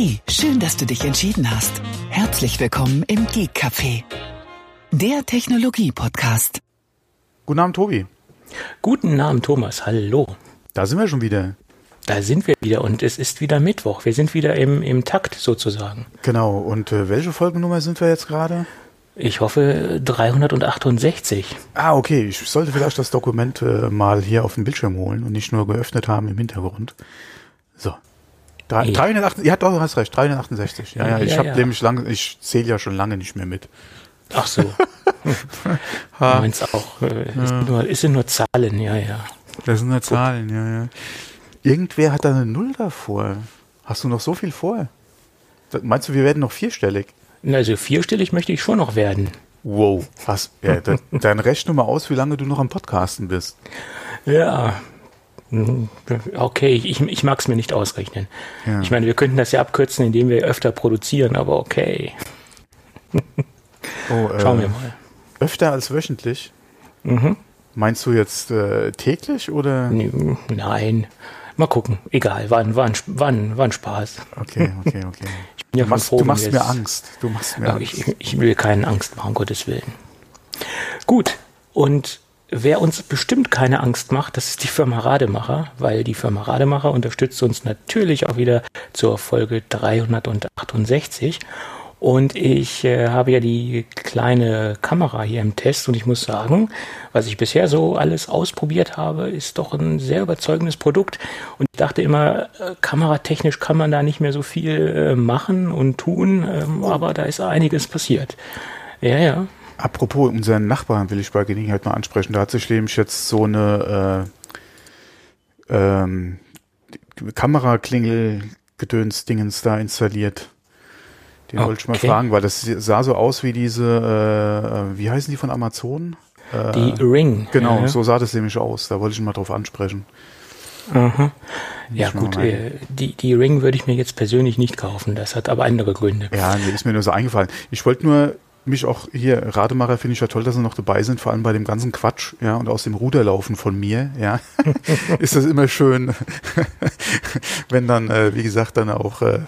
Hey, schön, dass du dich entschieden hast. Herzlich willkommen im Geek Café, der Technologie-Podcast. Guten Abend, Tobi. Guten Abend, Thomas. Hallo. Da sind wir schon wieder. Da sind wir wieder und es ist wieder Mittwoch. Wir sind wieder im, im Takt sozusagen. Genau. Und äh, welche Folgennummer sind wir jetzt gerade? Ich hoffe 368. Ah, okay. Ich sollte vielleicht das Dokument äh, mal hier auf den Bildschirm holen und nicht nur geöffnet haben im Hintergrund. So. Drei, Ja. 308, ja, doch, du hast recht, 368. Ja, ja, ich Ja, habe ja. nämlich lange, ich zähle ja schon lange nicht mehr mit. Ach so. Meins auch. Äh, es, sind nur, es sind nur Zahlen, ja, ja. das sind nur Zahlen, ja, ja. Irgendwer hat da eine Null davor. Hast du noch so viel vor? Meinst du, wir werden noch vierstellig? Also vierstellig möchte ich schon noch werden. Wow. Was? Ja, dann, dann rechne mal aus, wie lange du noch am Podcasten bist. Ja. Okay, ich, ich mag es mir nicht ausrechnen. Ja. Ich meine, wir könnten das ja abkürzen, indem wir öfter produzieren, aber okay. Oh, äh, Schauen wir mal. Öfter als wöchentlich? Mhm. Meinst du jetzt äh, täglich oder? Nein. Mal gucken. Egal, war ein, war ein Spaß. Okay, okay, okay. Ich bin ja Du von machst, froh, du machst wir mir Angst. Du machst mir Angst. ich, ich will keinen Angst machen, um Gottes Willen. Gut, und wer uns bestimmt keine Angst macht, das ist die Firma Rademacher, weil die Firma Rademacher unterstützt uns natürlich auch wieder zur Folge 368. Und ich äh, habe ja die kleine Kamera hier im Test und ich muss sagen, was ich bisher so alles ausprobiert habe, ist doch ein sehr überzeugendes Produkt. Und ich dachte immer, äh, kameratechnisch kann man da nicht mehr so viel äh, machen und tun, ähm, aber da ist einiges passiert. Ja, ja. Apropos unseren Nachbarn will ich bei Gelegenheit mal ansprechen. Da hat sich nämlich jetzt so eine äh, ähm, Kameraklingel-Gedöns-Dingens da installiert. Den wollte ich mal Okay. fragen, weil das sah so aus wie diese, äh, wie heißen die von Amazon? Äh, Die Ring. Genau, ja. so sah das nämlich aus. Da wollte ich mal drauf ansprechen. Aha. Ja gut, äh, die, die Ring würde ich mir jetzt persönlich nicht kaufen. Das hat aber andere Gründe. Ja, nee, ist mir nur so eingefallen. Ich wollte nur mich auch hier, Rademacher finde ich ja toll, dass sie noch dabei sind, vor allem bei dem ganzen Quatsch, ja, und aus dem Ruderlaufen von mir, ja, ist das immer schön, wenn dann, äh, wie gesagt, dann auch äh,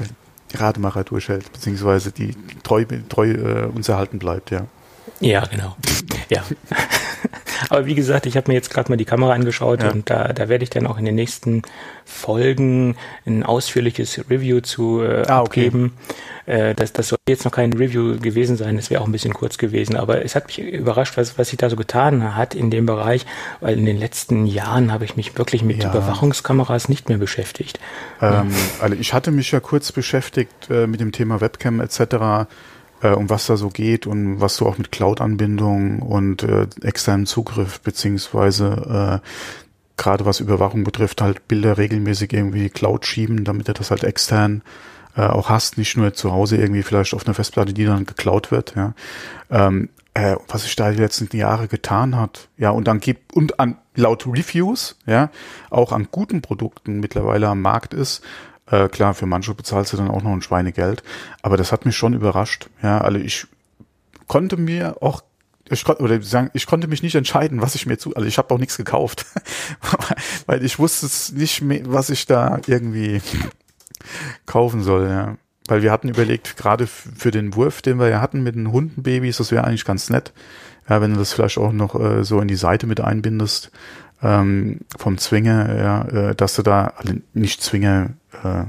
Rademacher durchhält, beziehungsweise die treu, treu äh, uns erhalten bleibt, ja. Ja, genau. Ja. Aber wie gesagt, ich habe mir jetzt gerade mal die Kamera angeschaut Ja. und da, da werde ich dann auch in den nächsten Folgen ein ausführliches Review zu äh, Ah, okay. abgeben. Äh, das, das soll jetzt noch kein Review gewesen sein, das wäre auch ein bisschen kurz gewesen. Aber es hat mich überrascht, was, was sich da so getan hat in dem Bereich, weil in den letzten Jahren habe ich mich wirklich mit Ja. Überwachungskameras nicht mehr beschäftigt. Ähm, also ich hatte mich ja kurz beschäftigt äh, mit dem Thema Webcam etc., äh, um was da so geht und was so auch mit Cloud-Anbindung und äh, externem Zugriff beziehungsweise äh, gerade was Überwachung betrifft, halt Bilder regelmäßig irgendwie Cloud schieben, damit du das halt extern äh, auch hast, nicht nur zu Hause irgendwie vielleicht auf einer Festplatte, die dann geklaut wird, ja. Ähm, äh, was sich da die letzten Jahre getan hat, ja, und dann gibt und an laut Reviews, ja, auch an guten Produkten mittlerweile am Markt ist, äh, klar, für manche bezahlst du dann auch noch ein Schweinegeld, aber das hat mich schon überrascht, ja, also ich konnte mir auch ich konnte, oder sagen, ich konnte mich nicht entscheiden, was ich mir zu, also ich habe auch nichts gekauft, weil ich wusste es nicht mehr, was ich da irgendwie kaufen soll, ja. Weil wir hatten überlegt, gerade für den Wurf, den wir ja hatten mit den Hundenbabys, das wäre eigentlich ganz nett, ja, wenn du das vielleicht auch noch äh, so in die Seite mit einbindest, ähm, vom Zwinger, ja, äh, dass du da, also nicht Zwinger, äh,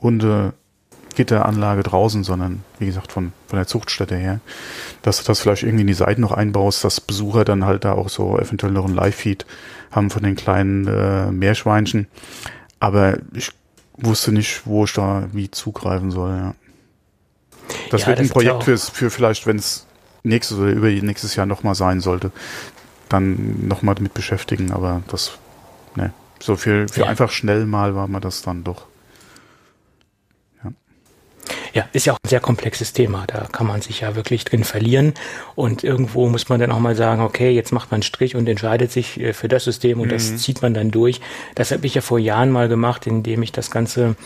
Hunde, Gitteranlage draußen, sondern wie gesagt von, von der Zuchtstätte her, dass du das vielleicht irgendwie in die Seiten noch einbaust, dass Besucher dann halt da auch so eventuell noch ein Live-Feed haben von den kleinen äh, Meerschweinchen. Aber ich wusste nicht, wo ich da wie zugreifen soll. Ja. Das Ja, wird das ein Projekt fürs, für vielleicht, wenn es nächstes oder über nächstes Jahr nochmal sein sollte, dann nochmal damit beschäftigen. Aber das, ne, so für, für Ja. einfach schnell mal war man das dann doch. Ja, ist ja auch ein sehr komplexes Thema. Da kann man sich ja wirklich drin verlieren. Und irgendwo muss man dann auch mal sagen, okay, jetzt macht man einen Strich und entscheidet sich äh, für das System und das zieht man dann durch. Das habe ich ja vor Jahren mal gemacht, indem ich das Ganze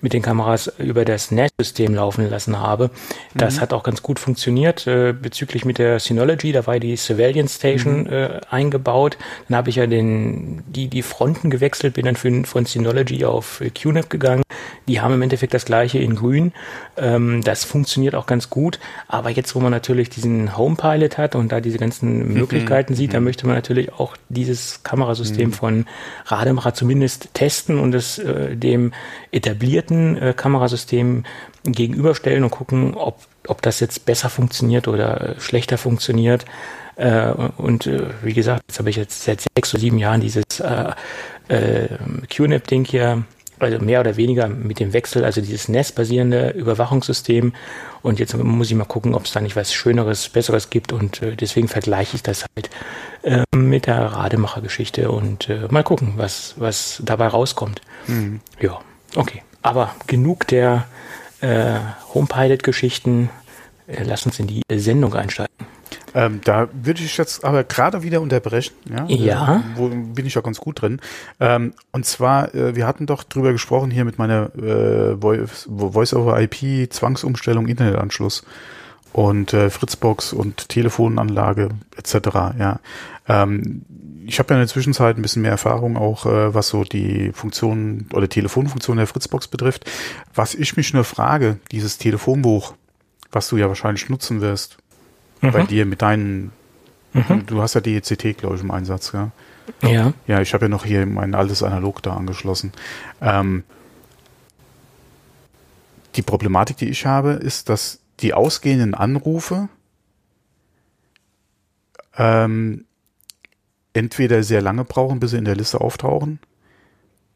mit den Kameras über das NAS-System laufen lassen habe. Das hat auch ganz gut funktioniert äh, bezüglich mit der Synology. Da war die Surveillance Station äh, eingebaut. Dann habe ich ja den, die, die Fronten gewechselt, bin dann für, von Synology auf QNAP gegangen. Die haben im Endeffekt das gleiche in grün. Ähm, das funktioniert auch ganz gut. Aber jetzt, wo man natürlich diesen Home Pilot hat und da diese ganzen mhm. Möglichkeiten sieht, da mhm. möchte man natürlich auch dieses Kamerasystem mhm. von Rademacher zumindest testen und es äh, dem etablierten äh, Kamerasystem gegenüberstellen und gucken, ob, ob das jetzt besser funktioniert oder schlechter funktioniert. Äh, und äh, wie gesagt, jetzt habe ich jetzt seit sechs oder sieben Jahren dieses äh, äh, QNAP-Ding hier, also mehr oder weniger mit dem Wechsel, also dieses NES-basierende Überwachungssystem. Und jetzt muss ich mal gucken, ob es da nicht was Schöneres, Besseres gibt. Und äh, deswegen vergleiche ich das halt äh, mit der Rademacher-Geschichte und äh, mal gucken, was, was dabei rauskommt. Mhm. Ja, okay. Aber genug der äh, Home-Pilot-Geschichten. Äh, lass uns in die Sendung einsteigen. Ähm, da würde ich jetzt aber gerade wieder unterbrechen. Ja. ja. Äh, wo bin ich ja ganz gut drin. Ähm, und zwar, äh, wir hatten doch drüber gesprochen hier mit meiner äh, Voice-over-IP, Zwangsumstellung, Internetanschluss und äh, Fritzbox und Telefonanlage etc. Ja. Ähm, ich habe ja in der Zwischenzeit ein bisschen mehr Erfahrung auch, äh, was so die Funktion oder Telefonfunktion der Fritzbox betrifft. Was ich mich nur frage, dieses Telefonbuch, was du ja wahrscheinlich nutzen wirst, mhm. bei dir mit deinen, mhm. du hast ja die ECT, glaube ich, im Einsatz, ja? Ja. Ja, ich habe ja noch hier mein altes Analog da angeschlossen. Ähm, die Problematik, die ich habe, ist, dass die ausgehenden Anrufe ähm, entweder sehr lange brauchen, bis sie in der Liste auftauchen,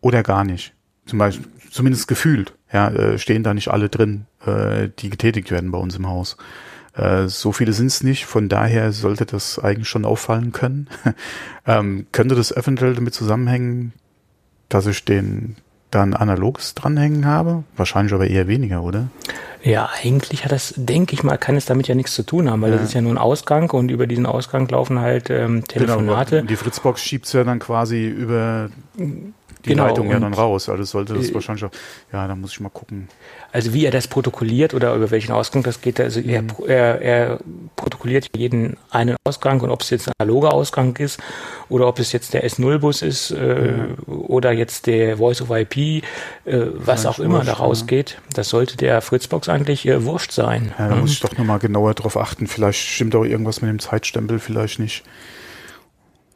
oder gar nicht. Zum Beispiel, zumindest gefühlt, ja, äh, stehen da nicht alle drin, äh, die getätigt werden bei uns im Haus. Äh, so viele sind es nicht, von daher sollte das eigentlich schon auffallen können. ähm, könnte das eventuell damit zusammenhängen, dass ich den dann analoges dranhängen habe? Wahrscheinlich aber eher weniger, oder? Ja, eigentlich hat das, denke ich mal, kann es damit ja nichts zu tun haben, weil ja. das ist ja nur ein Ausgang und über diesen Ausgang laufen halt ähm, Telefonate. Genau, die Fritzbox schiebt ja dann quasi über die genau, Leitung ja dann raus. Also sollte das äh, wahrscheinlich auch, ja, da muss ich mal gucken. Also wie er das protokolliert oder über welchen Ausgang das geht, also mhm. er, er, er protokolliert jeden einen Ausgang und ob es jetzt ein analoger Ausgang ist oder ob es jetzt der S0-Bus ist äh, mhm. oder jetzt der Voice-over-IP, äh, was auch immer da rausgeht, ja. das sollte der Fritzbox eigentlich äh, wurscht sein. Ja, da mhm. muss ich doch nochmal genauer drauf achten. Vielleicht stimmt auch irgendwas mit dem Zeitstempel, vielleicht nicht.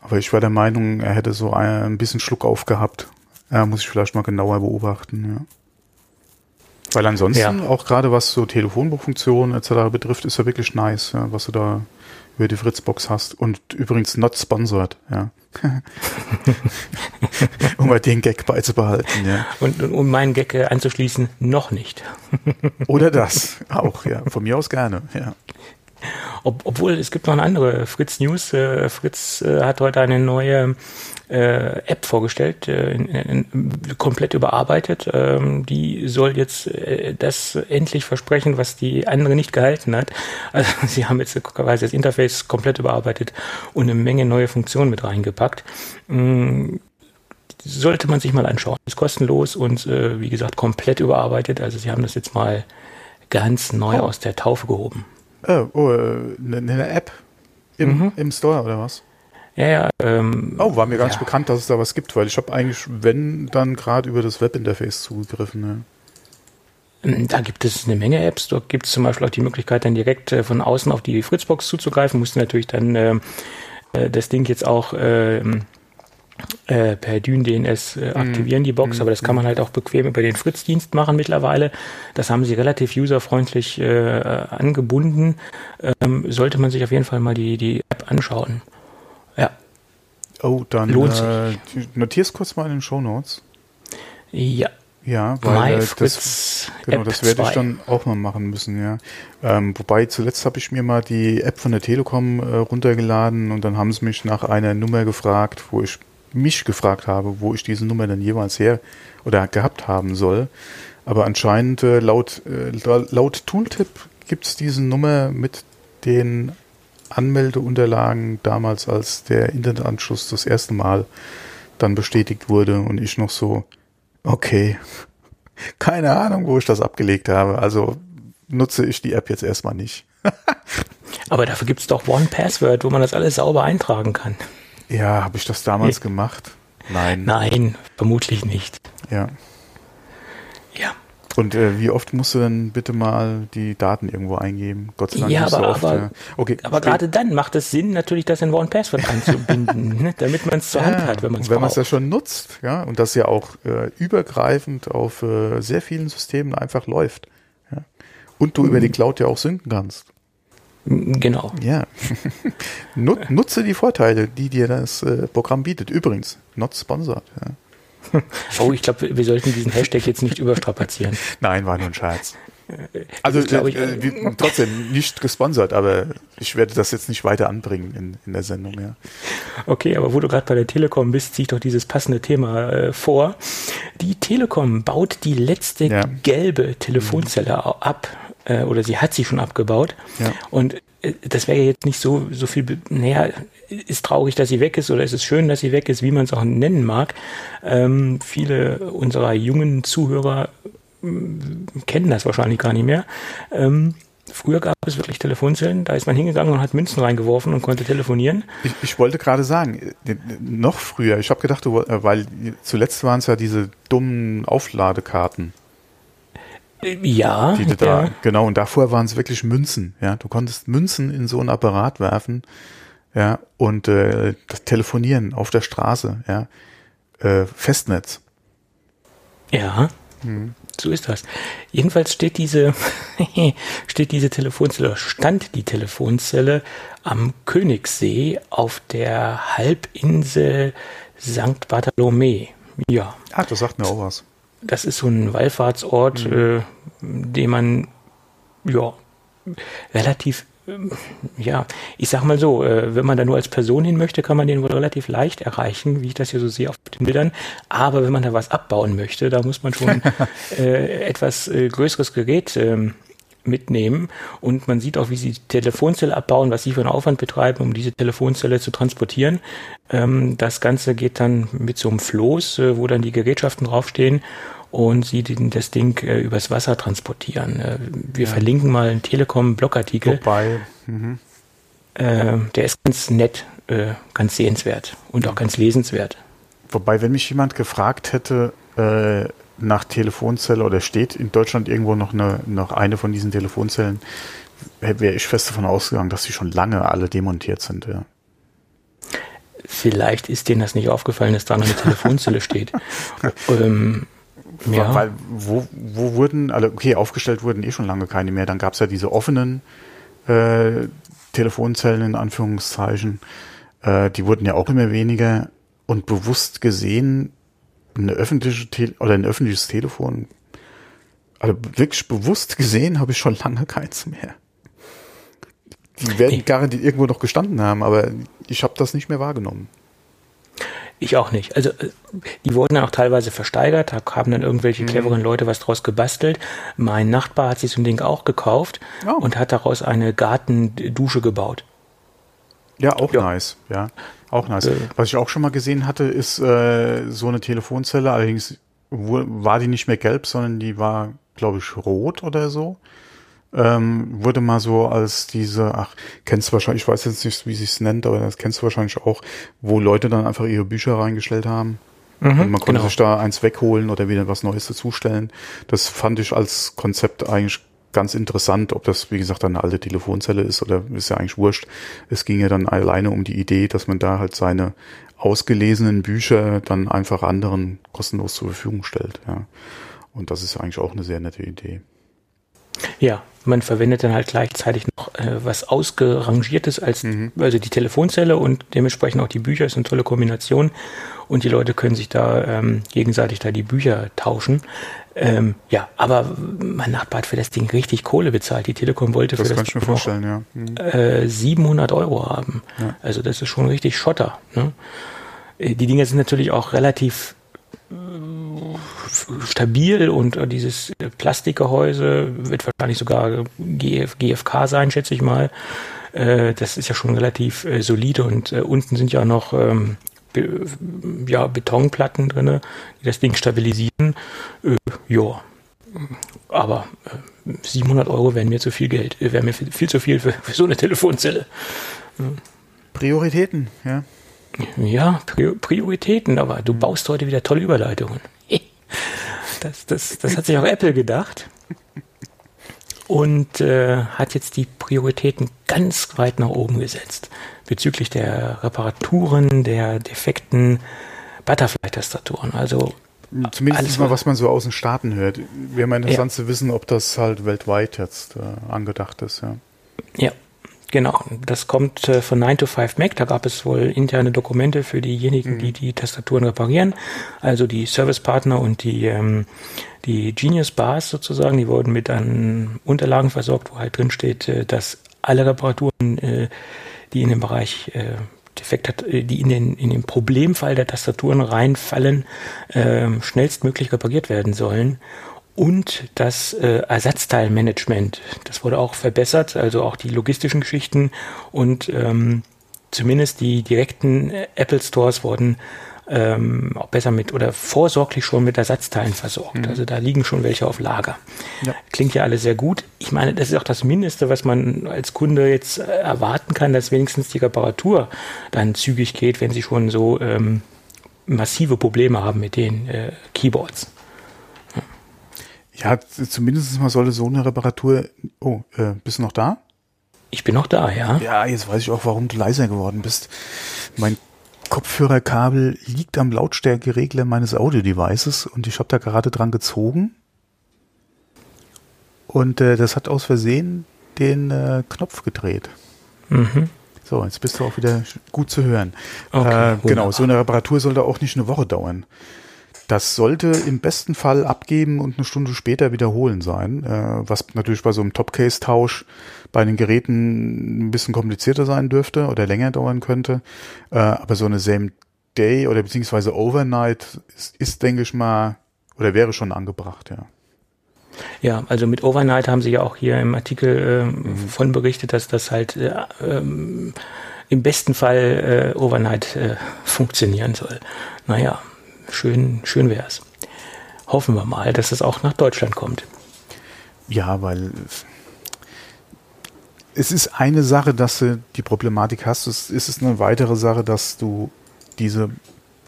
Aber ich war der Meinung, er hätte so ein bisschen Schluck aufgehabt. Ja, muss ich vielleicht mal genauer beobachten, ja. Weil ansonsten, ja. auch gerade was so Telefonbuchfunktionen etc. betrifft, ist ja wirklich nice, ja, was du da über die Fritzbox hast. Und übrigens not sponsored, ja. um mal den Gag beizubehalten, ja. Und um meinen Gag äh, anzuschließen, noch nicht. Oder das auch, ja. Von mir aus gerne, ja. Ob, obwohl es gibt noch eine andere Fritz News. Äh, Fritz äh, hat heute eine neue äh, App vorgestellt, äh, in, in, komplett überarbeitet. Ähm, die soll jetzt äh, das endlich versprechen, was die andere nicht gehalten hat. Also sie haben jetzt quasi das Interface komplett überarbeitet und eine Menge neue Funktionen mit reingepackt. Ähm, sollte man sich mal anschauen. Ist kostenlos und äh, wie gesagt komplett überarbeitet. Also sie haben das jetzt mal ganz neu oh. aus der Taufe gehoben. Oh, oh eine, eine App im, mhm. im Store oder was? Ja, ja. Ähm, oh, war mir gar nicht bekannt, dass es da was gibt, weil ich habe eigentlich, wenn, dann gerade über das Webinterface zugegriffen. Ne? Da gibt es eine Menge Apps. Dort gibt es zum Beispiel auch die Möglichkeit, dann direkt äh, von außen auf die Fritzbox zuzugreifen. Musste natürlich dann ähm, äh, das Ding jetzt auch äh, äh, per Dyn DNS äh, aktivieren, die Box, mm, aber das kann man halt auch bequem über den Fritz-Dienst machen mittlerweile. Das haben sie relativ userfreundlich äh, angebunden. Ähm, sollte man sich auf jeden Fall mal die, die App anschauen. Ja. Oh, dann Lohnt äh, notier's kurz mal in den Show Notes. Ja. Ja, weil äh, das, genau, das werde ich dann auch mal machen müssen, ja. Ähm, wobei zuletzt habe ich mir mal die App von der Telekom äh, runtergeladen und dann haben sie mich nach einer Nummer gefragt, wo ich mich gefragt habe, wo ich diese Nummer dann jeweils her oder gehabt haben soll. Aber anscheinend äh, laut, äh, laut Tooltip gibt es diese Nummer mit den Anmeldeunterlagen damals, als der Internetanschluss das erste Mal dann bestätigt wurde und ich noch so, okay, keine Ahnung, wo ich das abgelegt habe. Also nutze ich die App jetzt erstmal nicht. Aber dafür gibt es doch One Password, wo man das alles sauber eintragen kann. Ja, habe ich das damals gemacht? Nein. Nein, vermutlich nicht. Ja. Ja. Und äh, wie oft musst du dann bitte mal die Daten irgendwo eingeben? Gott sei Dank ja, nicht aber, so oft. Aber, ja. okay, aber gerade dann macht es Sinn, natürlich das in One-Password einzubinden, ne? damit man es zur Hand hat, wenn man es Wenn man es ja schon nutzt, ja, und das ja auch äh, übergreifend auf äh, sehr vielen Systemen einfach läuft. Ja? Und du mhm. über die Cloud ja auch synken kannst. Genau. Ja. Nutze die Vorteile, die dir das äh, Programm bietet. Übrigens, not sponsored. Ja. Oh, ich glaube, wir sollten diesen Hashtag jetzt nicht überstrapazieren. Nein, war nur ein Scherz. Also ich, äh, äh, trotzdem nicht gesponsert, aber ich werde das jetzt nicht weiter anbringen in, in der Sendung. Ja. Okay, aber wo du gerade bei der Telekom bist, ziehe ich doch dieses passende Thema äh, vor. Die Telekom baut die letzte ja. gelbe Telefonzelle mhm. ab, äh, oder sie hat sie schon abgebaut. Ja. Und äh, das wäre jetzt nicht so, so viel, naja, ist traurig, dass sie weg ist oder ist es schön, dass sie weg ist, wie man es auch nennen mag. Ähm, viele unserer jungen Zuhörer mm, kennen das wahrscheinlich gar nicht mehr. Ähm, früher gab es wirklich Telefonzellen, da ist man hingegangen und hat Münzen reingeworfen und konnte telefonieren. Ich, ich wollte gerade sagen, äh, noch früher, ich habe gedacht, äh, weil zuletzt waren es ja diese dummen Aufladekarten. Ja. Die da, ja. Genau, und davor waren es wirklich Münzen. Ja, du konntest Münzen in so ein Apparat werfen ja, und äh, das Telefonieren auf der Straße, ja, äh, Festnetz. Ja, hm. so ist das. Jedenfalls steht diese, steht diese Telefonzelle, stand die Telefonzelle am Königssee auf der Halbinsel St. Bartholomä. Ja. Ah, das sagt mir auch was. Das ist so ein Wallfahrtsort, mhm. äh, den man ja relativ ja, ich sag mal so, äh, wenn man da nur als Person hin möchte, kann man den wohl relativ leicht erreichen, wie ich das hier so sehe auf den Bildern. Aber wenn man da was abbauen möchte, da muss man schon äh, etwas äh, größeres Gerät ähm, mitnehmen. Und man sieht auch, wie sie die Telefonzelle abbauen, was sie für einen Aufwand betreiben, um diese Telefonzelle zu transportieren. Ähm, das Ganze geht dann mit so einem Floß, äh, wo dann die Gerätschaften draufstehen und sie den, das Ding äh, übers Wasser transportieren. Äh, wir ja. verlinken mal einen Telekom-Blogartikel. Wobei, mhm. äh, der ist ganz nett, äh, ganz sehenswert und auch ganz lesenswert. Wobei, wenn mich jemand gefragt hätte äh, nach Telefonzelle oder steht in Deutschland irgendwo noch eine, noch eine von diesen Telefonzellen, wäre ich fest davon ausgegangen, dass sie schon lange alle demontiert sind. Ja. Vielleicht ist denen das nicht aufgefallen, dass da noch eine Telefonzelle steht. ähm, ja. Weil wo, wo wurden, also okay, aufgestellt wurden eh schon lange keine mehr. Dann gab es ja diese offenen äh, Telefonzellen in Anführungszeichen. Äh, die wurden ja auch immer weniger und bewusst gesehen eine öffentliche Te oder ein öffentliches Telefon. Also wirklich bewusst gesehen habe ich schon lange keins mehr. Die werden garantiert irgendwo noch gestanden haben, aber ich habe das nicht mehr wahrgenommen. Ich auch nicht. Also äh, die wurden dann auch teilweise versteigert, da haben dann irgendwelche mhm. cleveren Leute was draus gebastelt. Mein Nachbar hat sich so ein Ding auch gekauft oh. und hat daraus eine Gartendusche gebaut. Ja, auch ja. nice, ja. Auch nice. Äh, was ich auch schon mal gesehen hatte, ist äh, so eine Telefonzelle, allerdings war die nicht mehr gelb, sondern die war, glaube ich, rot oder so ähm, wurde mal so als diese, ach, kennst du wahrscheinlich, ich weiß jetzt nicht, wie sich's nennt, aber das kennst du wahrscheinlich auch, wo Leute dann einfach ihre Bücher reingestellt haben. Mhm, und man konnte genau. sich da eins wegholen oder wieder was Neues dazustellen. Das fand ich als Konzept eigentlich ganz interessant, ob das, wie gesagt, eine alte Telefonzelle ist oder ist ja eigentlich wurscht. Es ging ja dann alleine um die Idee, dass man da halt seine ausgelesenen Bücher dann einfach anderen kostenlos zur Verfügung stellt. Ja. Und das ist eigentlich auch eine sehr nette Idee. Ja, man verwendet dann halt gleichzeitig noch äh, was ausgerangiertes als mhm. also die Telefonzelle und dementsprechend auch die Bücher ist eine tolle Kombination und die Leute können sich da ähm, gegenseitig da die Bücher tauschen. Ähm, ja, aber mein Nachbar hat für das Ding richtig Kohle bezahlt. Die Telekom wollte das für das Ding vorstellen, ja. Mhm. Äh, 700 Euro haben. Ja. Also das ist schon richtig Schotter. Ne? Äh, die Dinge sind natürlich auch relativ stabil und äh, dieses Plastikgehäuse wird wahrscheinlich sogar GF, GFK sein, schätze ich mal. Äh, das ist ja schon relativ äh, solide und unten sind ja noch ähm, ja, Betonplatten drin, die das Ding stabilisieren. ja, aber 700 Euro wären mir zu viel Geld, wären mir viel, zu viel für, für so eine Telefonzelle. Prioritäten, ja. Ja, Prioritäten, aber du baust heute wieder tolle Überleitungen. Das, das, das hat sich auch Apple gedacht und äh, hat jetzt die Prioritäten ganz weit nach oben gesetzt bezüglich der Reparaturen der defekten Butterfly-Tastaturen. Also Zumindest alles, mal, was man so aus den Staaten hört. Wäre mal interessant ja. zu wissen, ob das halt weltweit jetzt äh, angedacht ist, ja. Ja, genau. Das kommt äh, von 9 to 5 Mac. Da gab es wohl interne Dokumente für diejenigen, mhm. die die Tastaturen reparieren. Also die Servicepartner und die, ähm, die Genius Bars sozusagen, die wurden mit an Unterlagen versorgt, wo halt drin steht, äh, dass alle Reparaturen, äh, die in dem Bereich äh, Defekt hat, äh, die in den, in den Problemfall der Tastaturen reinfallen, äh, schnellstmöglich repariert werden sollen. Und das äh, Ersatzteilmanagement, das wurde auch verbessert, also auch die logistischen Geschichten und ähm, zumindest die direkten Apple Stores wurden ähm, auch besser mit oder vorsorglich schon mit Ersatzteilen versorgt. Mhm. Also da liegen schon welche auf Lager. Ja. Klingt ja alles sehr gut. Ich meine, das ist auch das Mindeste, was man als Kunde jetzt äh, erwarten kann, dass wenigstens die Reparatur dann zügig geht, wenn sie schon so ähm, massive Probleme haben mit den äh, Keyboards. Ja. zumindest mal sollte so eine Reparatur. Oh, äh, bist du noch da? Ich bin noch da, ja. Ja, jetzt weiß ich auch, warum du leiser geworden bist. Mein Kopfhörerkabel liegt am Lautstärkeregler meines Audio-Devices und ich habe da gerade dran gezogen. Und äh, das hat aus Versehen den äh, Knopf gedreht. Mhm. So, jetzt bist du auch wieder gut zu hören. Okay, äh, genau, so eine Reparatur sollte auch nicht eine Woche dauern. Das sollte im besten Fall abgeben und eine Stunde später wiederholen sein, äh, was natürlich bei so einem Top-Case-Tausch bei den Geräten ein bisschen komplizierter sein dürfte oder länger dauern könnte. Äh, aber so eine Same Day oder beziehungsweise Overnight ist, ist, denke ich mal, oder wäre schon angebracht, ja. Ja, also mit Overnight haben Sie ja auch hier im Artikel äh, mhm. von berichtet, dass das halt äh, ähm, im besten Fall äh, Overnight äh, funktionieren soll. Naja, schön, schön wäre es. Hoffen wir mal, dass es auch nach Deutschland kommt. Ja, weil es ist eine Sache, dass du die Problematik hast. Es ist eine weitere Sache, dass du diese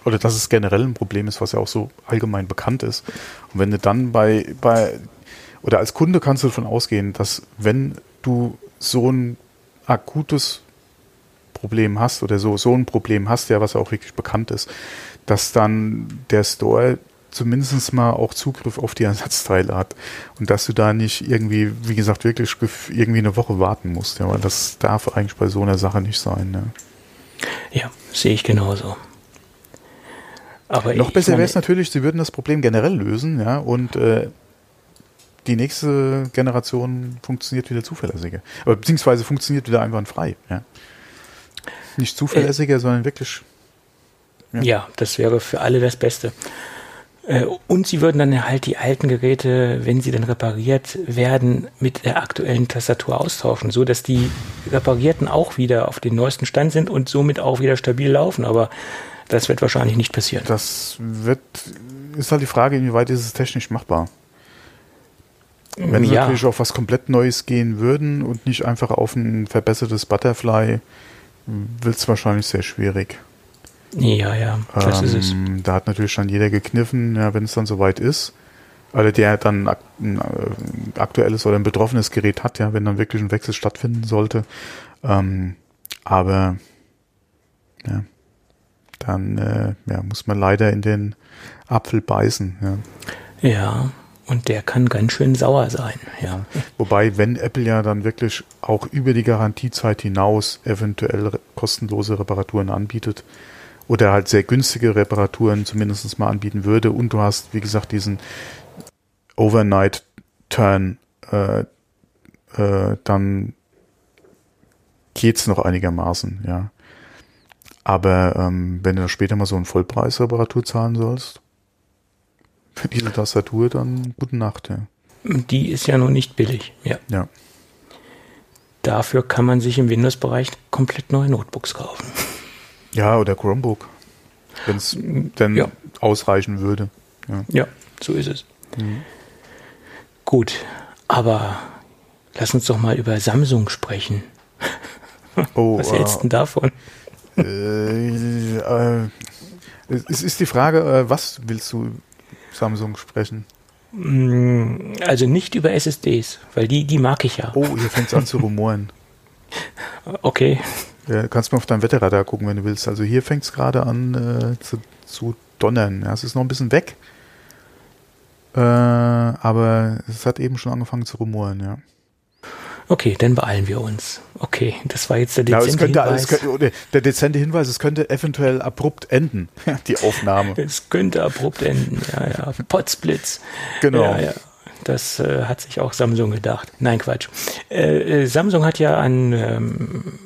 oder dass es generell ein Problem ist, was ja auch so allgemein bekannt ist. Und wenn du dann bei, bei oder als Kunde kannst du davon ausgehen, dass wenn du so ein akutes Problem hast oder so, so ein Problem hast, ja, was ja auch wirklich bekannt ist, dass dann der Store zumindest mal auch Zugriff auf die Ersatzteile hat und dass du da nicht irgendwie, wie gesagt, wirklich irgendwie eine Woche warten musst, ja, weil das darf eigentlich bei so einer Sache nicht sein. Ne? Ja, sehe ich genauso. Aber Noch besser wäre es natürlich, sie würden das Problem generell lösen, ja, und äh, die nächste Generation funktioniert wieder zuverlässiger. Aber beziehungsweise funktioniert wieder einwandfrei, ja. Nicht zuverlässiger, äh, sondern wirklich. Ja. ja, das wäre für alle das Beste. Äh, und sie würden dann halt die alten Geräte, wenn sie dann repariert werden, mit der aktuellen Tastatur austauschen, so dass die reparierten auch wieder auf den neuesten Stand sind und somit auch wieder stabil laufen. Aber das wird wahrscheinlich nicht passieren. Das wird, ist halt die Frage, inwieweit ist es technisch machbar. Wenn sie ja. natürlich auf was komplett Neues gehen würden und nicht einfach auf ein verbessertes Butterfly, wird es wahrscheinlich sehr schwierig. Ja, ja, das ähm, ist es. Ähm, da hat natürlich schon jeder gekniffen, ja, wenn es dann soweit ist. Oder der dann ein äh, aktuelles oder ein betroffenes Gerät hat, ja, wenn dann wirklich ein Wechsel stattfinden sollte. Ähm, aber ja, dann äh, ja, muss man leider in den Apfel beißen. Ja. ja, und der kann ganz schön sauer sein. Ja. Wobei, wenn Apple ja dann wirklich auch über die Garantiezeit hinaus eventuell kostenlose Reparaturen anbietet, oder halt sehr günstige Reparaturen zumindest mal anbieten würde. Und du hast, wie gesagt, diesen Overnight-Turn, äh, äh, dann geht's noch einigermaßen, ja. Aber ähm, wenn du später mal so einen Vollpreis-Reparatur zahlen sollst, für diese Tastatur, dann gute Nacht, ja. Die ist ja noch nicht billig, ja. Ja. Dafür kann man sich im Windows-Bereich komplett neue Notebooks kaufen. Ja, oder Chromebook. Wenn es denn ja. ausreichen würde. Ja. ja, so ist es. Mhm. Gut, aber lass uns doch mal über Samsung sprechen. Oh, Was hältst du denn davon? Äh, äh, es ist die Frage, äh, was willst du Samsung sprechen? Mm, also nicht über SSDs, weil die, die mag ich ja. Oh, hier fängt es an zu rumoren. Okay. Ja, kannst mal auf dein Wetterradar gucken, wenn du willst. Also hier fängt es gerade an äh, zu, zu donnern. Ja, es ist noch ein bisschen weg. Äh, aber es hat eben schon angefangen zu rumoren, ja. Okay, dann beeilen wir uns. Okay, das war jetzt der dezente ja, könnte, Hinweis. Könnte, der dezente Hinweis, es könnte eventuell abrupt enden, die Aufnahme. es könnte abrupt enden, ja, ja. Potzblitz. Genau. Ja, ja. Das äh, hat sich auch Samsung gedacht. Nein, Quatsch. Äh, äh Samsung hat ja an ähm,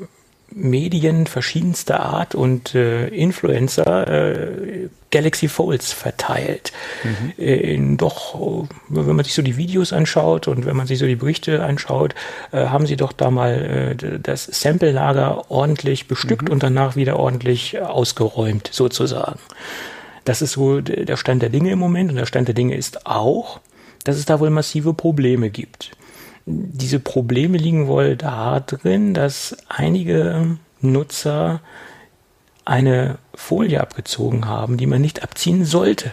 Medien verschiedenster Art und äh, Influencer äh, Galaxy Folds verteilt. Mhm. Äh, in doch, wenn man sich so die Videos anschaut und wenn man sich so die Berichte anschaut, äh, haben sie doch da mal äh, das Sample-Lager ordentlich bestückt mhm. und danach wieder ordentlich ausgeräumt, sozusagen. Das ist so der Stand der Dinge im Moment und der Stand der Dinge ist auch, dass es da wohl massive Probleme gibt diese Probleme liegen wohl darin, dass einige Nutzer eine Folie abgezogen haben, die man nicht abziehen sollte.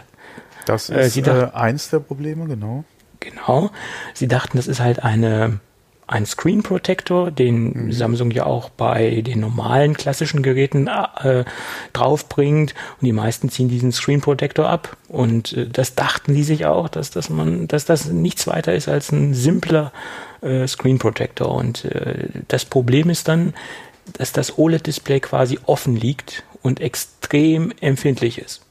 Das äh, ist äh, dachten, eins der Probleme, genau. Genau. Sie dachten, das ist halt eine ein Screen Protector, den mhm. Samsung ja auch bei den normalen klassischen Geräten äh, draufbringt. Und die meisten ziehen diesen Screen Protector ab. Und äh, das dachten sie sich auch, dass, dass, man, dass das nichts weiter ist als ein simpler äh, Screen Protector. Und äh, das Problem ist dann, dass das OLED-Display quasi offen liegt und extrem empfindlich ist.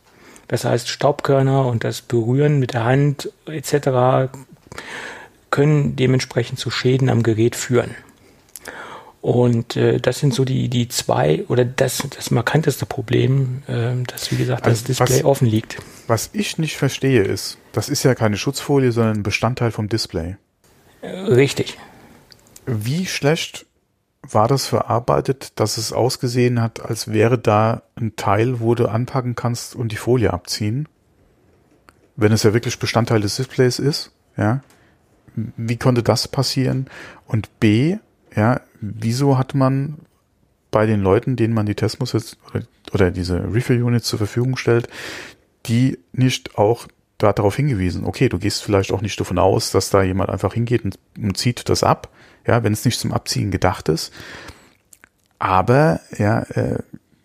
Das heißt, Staubkörner und das Berühren mit der Hand etc können dementsprechend zu Schäden am Gerät führen. Und äh, das sind so die, die zwei oder das, das markanteste Problem, äh, dass, wie gesagt, also das Display was, offen liegt. Was ich nicht verstehe ist, das ist ja keine Schutzfolie, sondern ein Bestandteil vom Display. Richtig. Wie schlecht war das verarbeitet, dass es ausgesehen hat, als wäre da ein Teil, wo du anpacken kannst und die Folie abziehen? Wenn es ja wirklich Bestandteil des Displays ist, ja wie konnte das passieren? Und B, ja, wieso hat man bei den Leuten, denen man die Testmuster oder, oder diese Refill-Units zur Verfügung stellt, die nicht auch darauf hingewiesen, okay, du gehst vielleicht auch nicht davon aus, dass da jemand einfach hingeht und, und zieht das ab, ja, wenn es nicht zum Abziehen gedacht ist. Aber ja, äh,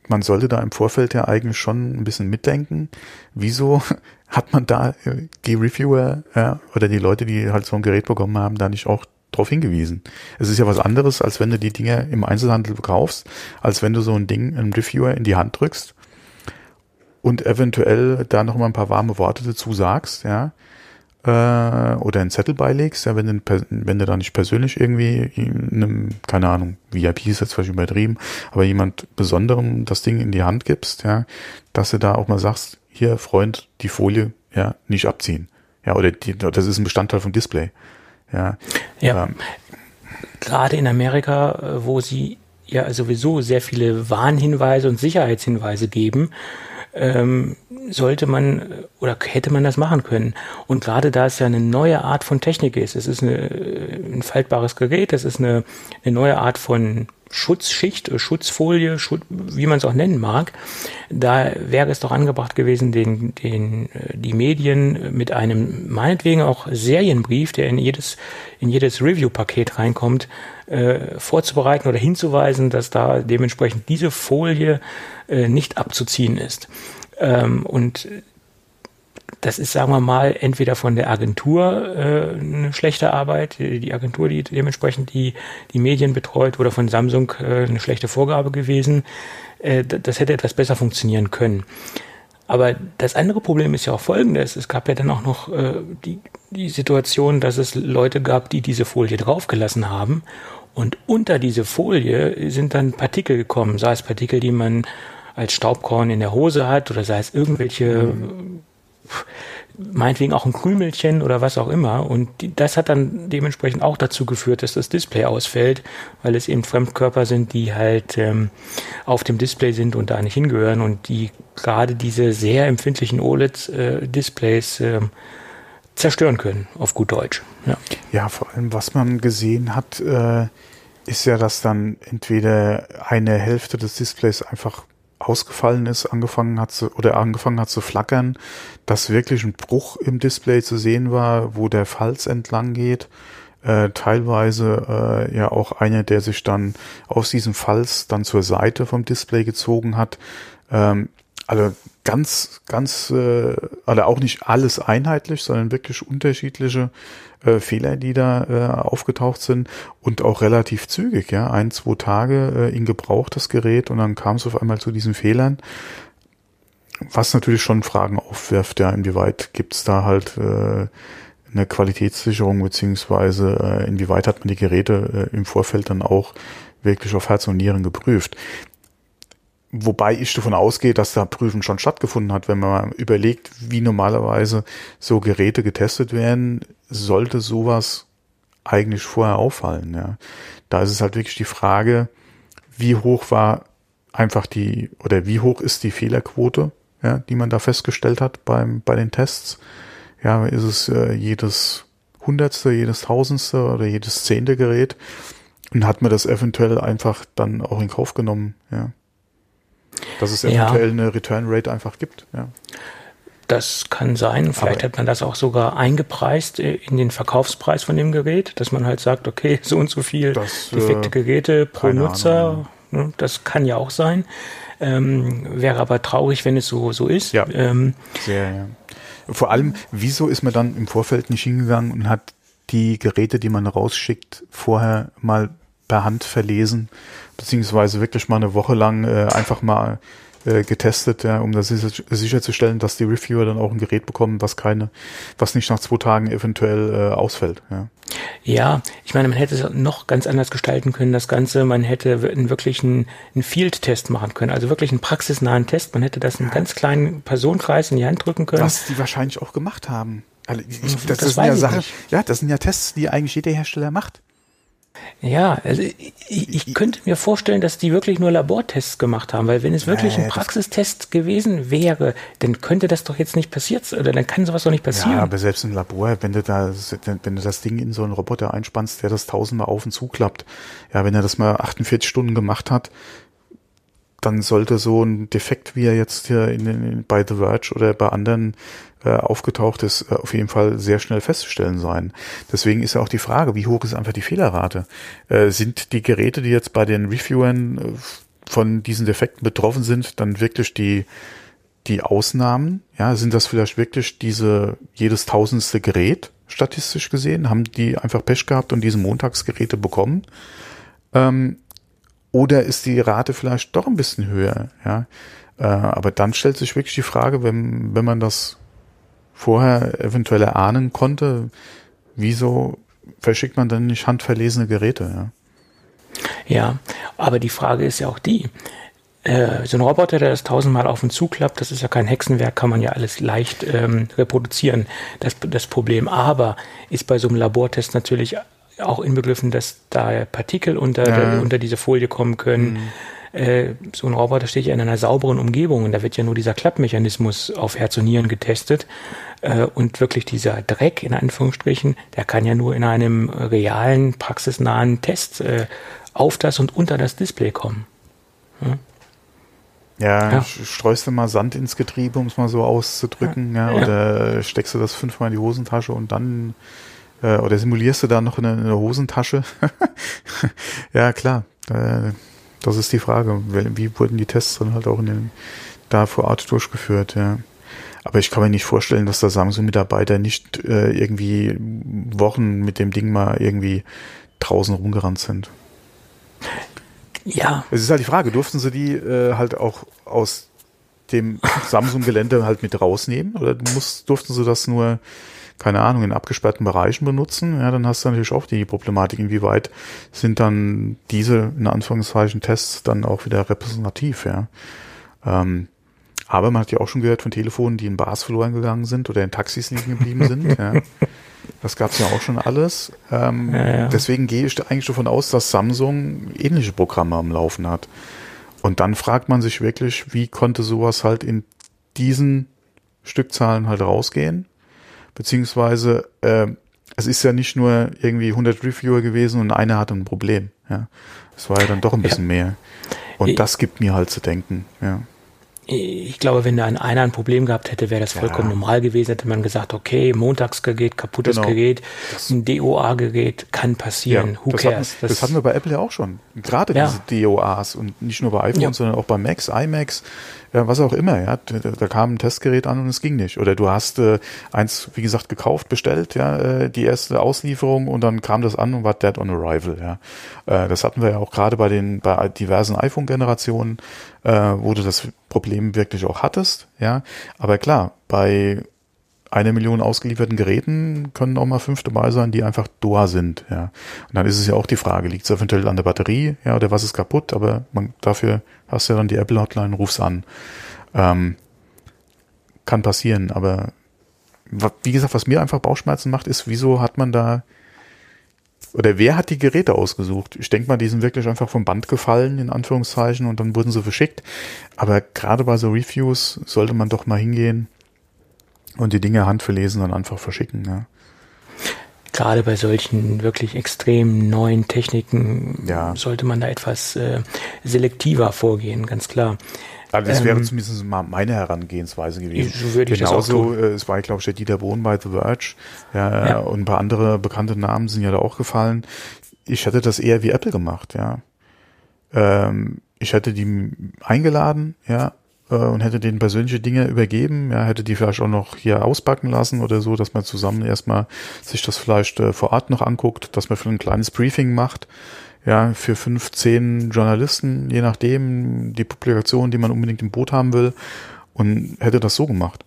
man sollte da im Vorfeld ja eigentlich schon ein bisschen mitdenken. Wieso hat man da äh, die Reviewer ja, oder die Leute, die halt so ein Gerät bekommen haben, da nicht auch darauf hingewiesen? Es ist ja was anderes, als wenn du die Dinge im Einzelhandel kaufst, als wenn du so ein Ding, einen Reviewer in die Hand drückst und eventuell da noch mal ein paar warme Worte dazu sagst, ja, äh, oder einen Zettel beilegst, ja, wenn du, wenn du da nicht persönlich irgendwie einem, keine Ahnung, VIP ist jetzt vielleicht übertrieben, aber jemand Besonderem das Ding in die Hand gibst, ja, dass du da auch mal sagst, hier, Freund, die Folie, ja, nicht abziehen. Ja, oder die, das ist ein Bestandteil vom Display. Ja. ja. Ähm, Gerade in Amerika, äh, wo sie ja sowieso sehr viele Warnhinweise und Sicherheitshinweise geben, ähm, sollte man oder hätte man das machen können. Und gerade da es ja eine neue Art von Technik ist, es ist eine, ein faltbares Gerät, es ist eine, eine neue Art von Schutzschicht, Schutzfolie, Schutz, wie man es auch nennen mag, da wäre es doch angebracht gewesen, den, den, äh, die Medien mit einem meinetwegen auch Serienbrief, der in jedes, in jedes Review-Paket reinkommt, äh, vorzubereiten oder hinzuweisen, dass da dementsprechend diese Folie äh, nicht abzuziehen ist. Ähm, und das ist, sagen wir mal, entweder von der Agentur äh, eine schlechte Arbeit, die Agentur, die dementsprechend die, die Medien betreut, oder von Samsung äh, eine schlechte Vorgabe gewesen. Äh, das hätte etwas besser funktionieren können. Aber das andere Problem ist ja auch folgendes. Es gab ja dann auch noch äh, die, die Situation, dass es Leute gab, die diese Folie draufgelassen haben. Und unter diese Folie sind dann Partikel gekommen, sei es Partikel, die man als Staubkorn in der Hose hat oder sei es irgendwelche mhm meinetwegen auch ein Krümelchen oder was auch immer. Und das hat dann dementsprechend auch dazu geführt, dass das Display ausfällt, weil es eben Fremdkörper sind, die halt ähm, auf dem Display sind und da nicht hingehören und die gerade diese sehr empfindlichen OLED-Displays äh, zerstören können, auf gut Deutsch. Ja. ja, vor allem, was man gesehen hat, äh, ist ja, dass dann entweder eine Hälfte des Displays einfach ausgefallen ist, angefangen hat zu, oder angefangen hat zu flackern, dass wirklich ein Bruch im Display zu sehen war, wo der Falz entlang geht. Äh, teilweise äh, ja auch einer, der sich dann aus diesem Falz dann zur Seite vom Display gezogen hat. Ähm, also ganz, ganz, äh, also auch nicht alles einheitlich, sondern wirklich unterschiedliche äh, Fehler, die da äh, aufgetaucht sind und auch relativ zügig, ja, ein, zwei Tage äh, in Gebrauch das Gerät und dann kam es auf einmal zu diesen Fehlern, was natürlich schon Fragen aufwirft, ja, inwieweit gibt's da halt äh, eine Qualitätssicherung beziehungsweise äh, inwieweit hat man die Geräte äh, im Vorfeld dann auch wirklich auf Herz und Nieren geprüft. Wobei ich davon ausgehe, dass da Prüfen schon stattgefunden hat, wenn man überlegt, wie normalerweise so Geräte getestet werden, sollte sowas eigentlich vorher auffallen. Ja. Da ist es halt wirklich die Frage, wie hoch war einfach die oder wie hoch ist die Fehlerquote, ja, die man da festgestellt hat beim bei den Tests. Ja, ist es äh, jedes Hundertste, jedes Tausendste oder jedes Zehnte Gerät und hat man das eventuell einfach dann auch in Kauf genommen. Ja. Dass es eventuell ja. eine Return Rate einfach gibt. Ja. Das kann sein. Vielleicht Aber hat man das auch sogar eingepreist äh, in den Verkaufspreis von dem Gerät, dass man halt sagt, okay, so und so viel das, defekte äh, Geräte pro Nutzer. Ahnung, ne, Das kann ja auch sein. Ähm, wäre aber traurig, wenn es so, so ist. Ja. Ähm, Sehr, ja. Vor allem, wieso ist man dann im Vorfeld nicht hingegangen und hat die Geräte, die man rausschickt, vorher mal per Hand verlesen beziehungsweise wirklich mal eine Woche lang äh, einfach mal äh, getestet, ja, um das sicher, sicherzustellen, dass die Reviewer dann auch ein Gerät bekommen, was keine, was nicht nach zwei Tagen eventuell äh, ausfällt. Ja. ja, ich meine, man hätte es noch ganz anders gestalten können, das Ganze. Man hätte wirklich einen, einen Field-Test machen können, also wirklich einen praxisnahen Test. Man hätte das einen ja. ganz kleinen Personenkreis in die Hand drücken können. Was die wahrscheinlich auch gemacht haben. Also ich, das, das, das sind ja Sachen, ja, das sind ja Tests, die eigentlich jeder Hersteller macht. Ja, also ich, ich, könnte mir vorstellen, dass die wirklich nur Labortests gemacht haben, weil wenn es wirklich ein Praxistest gewesen wäre, dann könnte das doch jetzt nicht passiert oder dann kann sowas doch nicht passieren. Ja, aber selbst im Labor, wenn du da, wenn du das Ding in so einen Roboter einspannst, der das tausendmal auf und zuklappt, ja, wenn er das mal 48 Stunden gemacht hat, dann sollte so ein Defekt, wie er jetzt hier in, in, bei The Verge oder bei anderen äh, aufgetaucht ist, äh, auf jeden Fall sehr schnell festzustellen sein. Deswegen ist ja auch die Frage, wie hoch ist einfach die Fehlerrate? Äh, sind die Geräte, die jetzt bei den Reviewern äh, von diesen Defekten betroffen sind, dann wirklich die die Ausnahmen? Ja, sind das vielleicht wirklich diese jedes tausendste Gerät statistisch gesehen? Haben die einfach Pech gehabt und diese Montagsgeräte bekommen? Ähm, oder ist die Rate vielleicht doch ein bisschen höher? Ja, äh, aber dann stellt sich wirklich die Frage, wenn wenn man das vorher eventuell erahnen konnte, wieso verschickt man dann nicht handverlesene Geräte? Ja, ja aber die Frage ist ja auch die, äh, so ein Roboter, der das tausendmal auf und zu klappt, das ist ja kein Hexenwerk, kann man ja alles leicht ähm, reproduzieren, das, das Problem. Aber ist bei so einem Labortest natürlich auch inbegriffen, dass da Partikel unter, ja. unter diese Folie kommen können. Mhm äh, so ein Roboter steht ja in einer sauberen Umgebung und da wird ja nur dieser Klappmechanismus auf Herz und Nieren getestet. Äh, und wirklich dieser Dreck, in Anführungsstrichen, der kann ja nur in einem realen, praxisnahen Test äh, auf das und unter das Display kommen. Hm? Ja, ja. streust du mal Sand ins Getriebe, um es mal so auszudrücken, ja. ja, oder steckst du das fünfmal in die Hosentasche und dann äh, oder simulierst du da noch in eine, Hosentasche? ja, klar. Äh, das ist die Frage. Wie wurden die Tests dann halt auch in den, da vor Ort durchgeführt, ja. Aber ich kann mir nicht vorstellen, dass da Samsung-Mitarbeiter nicht äh, irgendwie Wochen mit dem Ding mal irgendwie draußen rumgerannt sind. Ja. Es ist halt die Frage, durften sie die äh, halt auch aus dem Samsung-Gelände halt mit rausnehmen? Oder muss, durften sie das nur keine Ahnung, in abgesperrten Bereichen benutzen, ja, dann hast du natürlich auch die Problematik, inwieweit sind dann diese, in Anführungszeichen, Tests dann auch wieder repräsentativ, ja. Ähm, aber man hat ja auch schon gehört von Telefonen, die in Bars verloren gegangen sind oder in Taxis liegen geblieben sind, ja. Das gab's ja auch schon alles. Ähm, ja, ja. Deswegen gehe ich eigentlich davon aus, dass Samsung ähnliche Programme am Laufen hat. Und dann fragt man sich wirklich, wie konnte sowas halt in diesen Stückzahlen halt rausgehen? Beziehungsweise äh, es ist ja nicht nur irgendwie 100 Reviewer gewesen und einer hatte ein Problem. Ja, es war ja dann doch ein bisschen ja. mehr. Und das gibt mir halt zu denken, ja ich glaube, wenn da an einer ein Problem gehabt hätte, wäre das vollkommen ja. normal gewesen. Hätte man gesagt, okay, Montagsgerät, kaputtes genau. Gerät, ein DOA-Gerät kann passieren. Ja, Who das cares? Hatten, das, das, hatten wir bei Apple ja auch schon. Gerade ja. diese DOAs und nicht nur bei iPhones, sondern auch bei Macs, iMacs, ja, was auch immer, ja. Da, da, kam ein Testgerät an und es ging nicht. Oder du hast äh, eins, wie gesagt, gekauft, bestellt, ja, äh, die erste Auslieferung und dann kam das an und war dead on arrival, ja. Äh, das hatten wir ja auch gerade bei den, bei diversen iPhone-Generationen, äh, wo du das Problem wirklich auch hattest, ja. Aber klar, bei eine Million ausgelieferten Geräten können auch mal fünf dabei sein, die einfach Doa sind, ja. Und dann ist es ja auch die Frage, liegt es eventuell an der Batterie, ja, oder was ist kaputt, aber man, dafür hast du ja dann die Apple Hotline, ruf's an. Ähm, kann passieren, aber wie gesagt, was mir einfach Bauchschmerzen macht, ist, wieso hat man da oder wer hat die Geräte ausgesucht? Ich denke mal, die sind wirklich einfach vom Band gefallen, in Anführungszeichen, und dann wurden sie verschickt. Aber gerade bei so Reviews sollte man doch mal hingehen und die Dinge handverlesen und einfach verschicken. Ja. Gerade bei solchen wirklich extrem neuen Techniken ja. sollte man da etwas äh, selektiver vorgehen, ganz klar. Also das ähm, wäre zumindest mal meine Herangehensweise gewesen. So würde ich Genauso, das auch tun. Äh, es war, glaube ich, der Dieter Bohn bei The Verge. Ja, ja, und ein paar andere bekannte Namen sind ja da auch gefallen. Ich hätte das eher wie Apple gemacht, ja. Ähm, ich hätte die eingeladen, ja, äh, und hätte denen persönliche Dinge übergeben, ja, hätte die vielleicht auch noch hier auspacken lassen oder so, dass man zusammen erstmal sich das vielleicht äh, vor Ort noch anguckt, dass man für ein kleines Briefing macht, ja, für fünf, zehn Journalisten, je nachdem, die Publikation, die man unbedingt im Boot haben will, und hätte das so gemacht.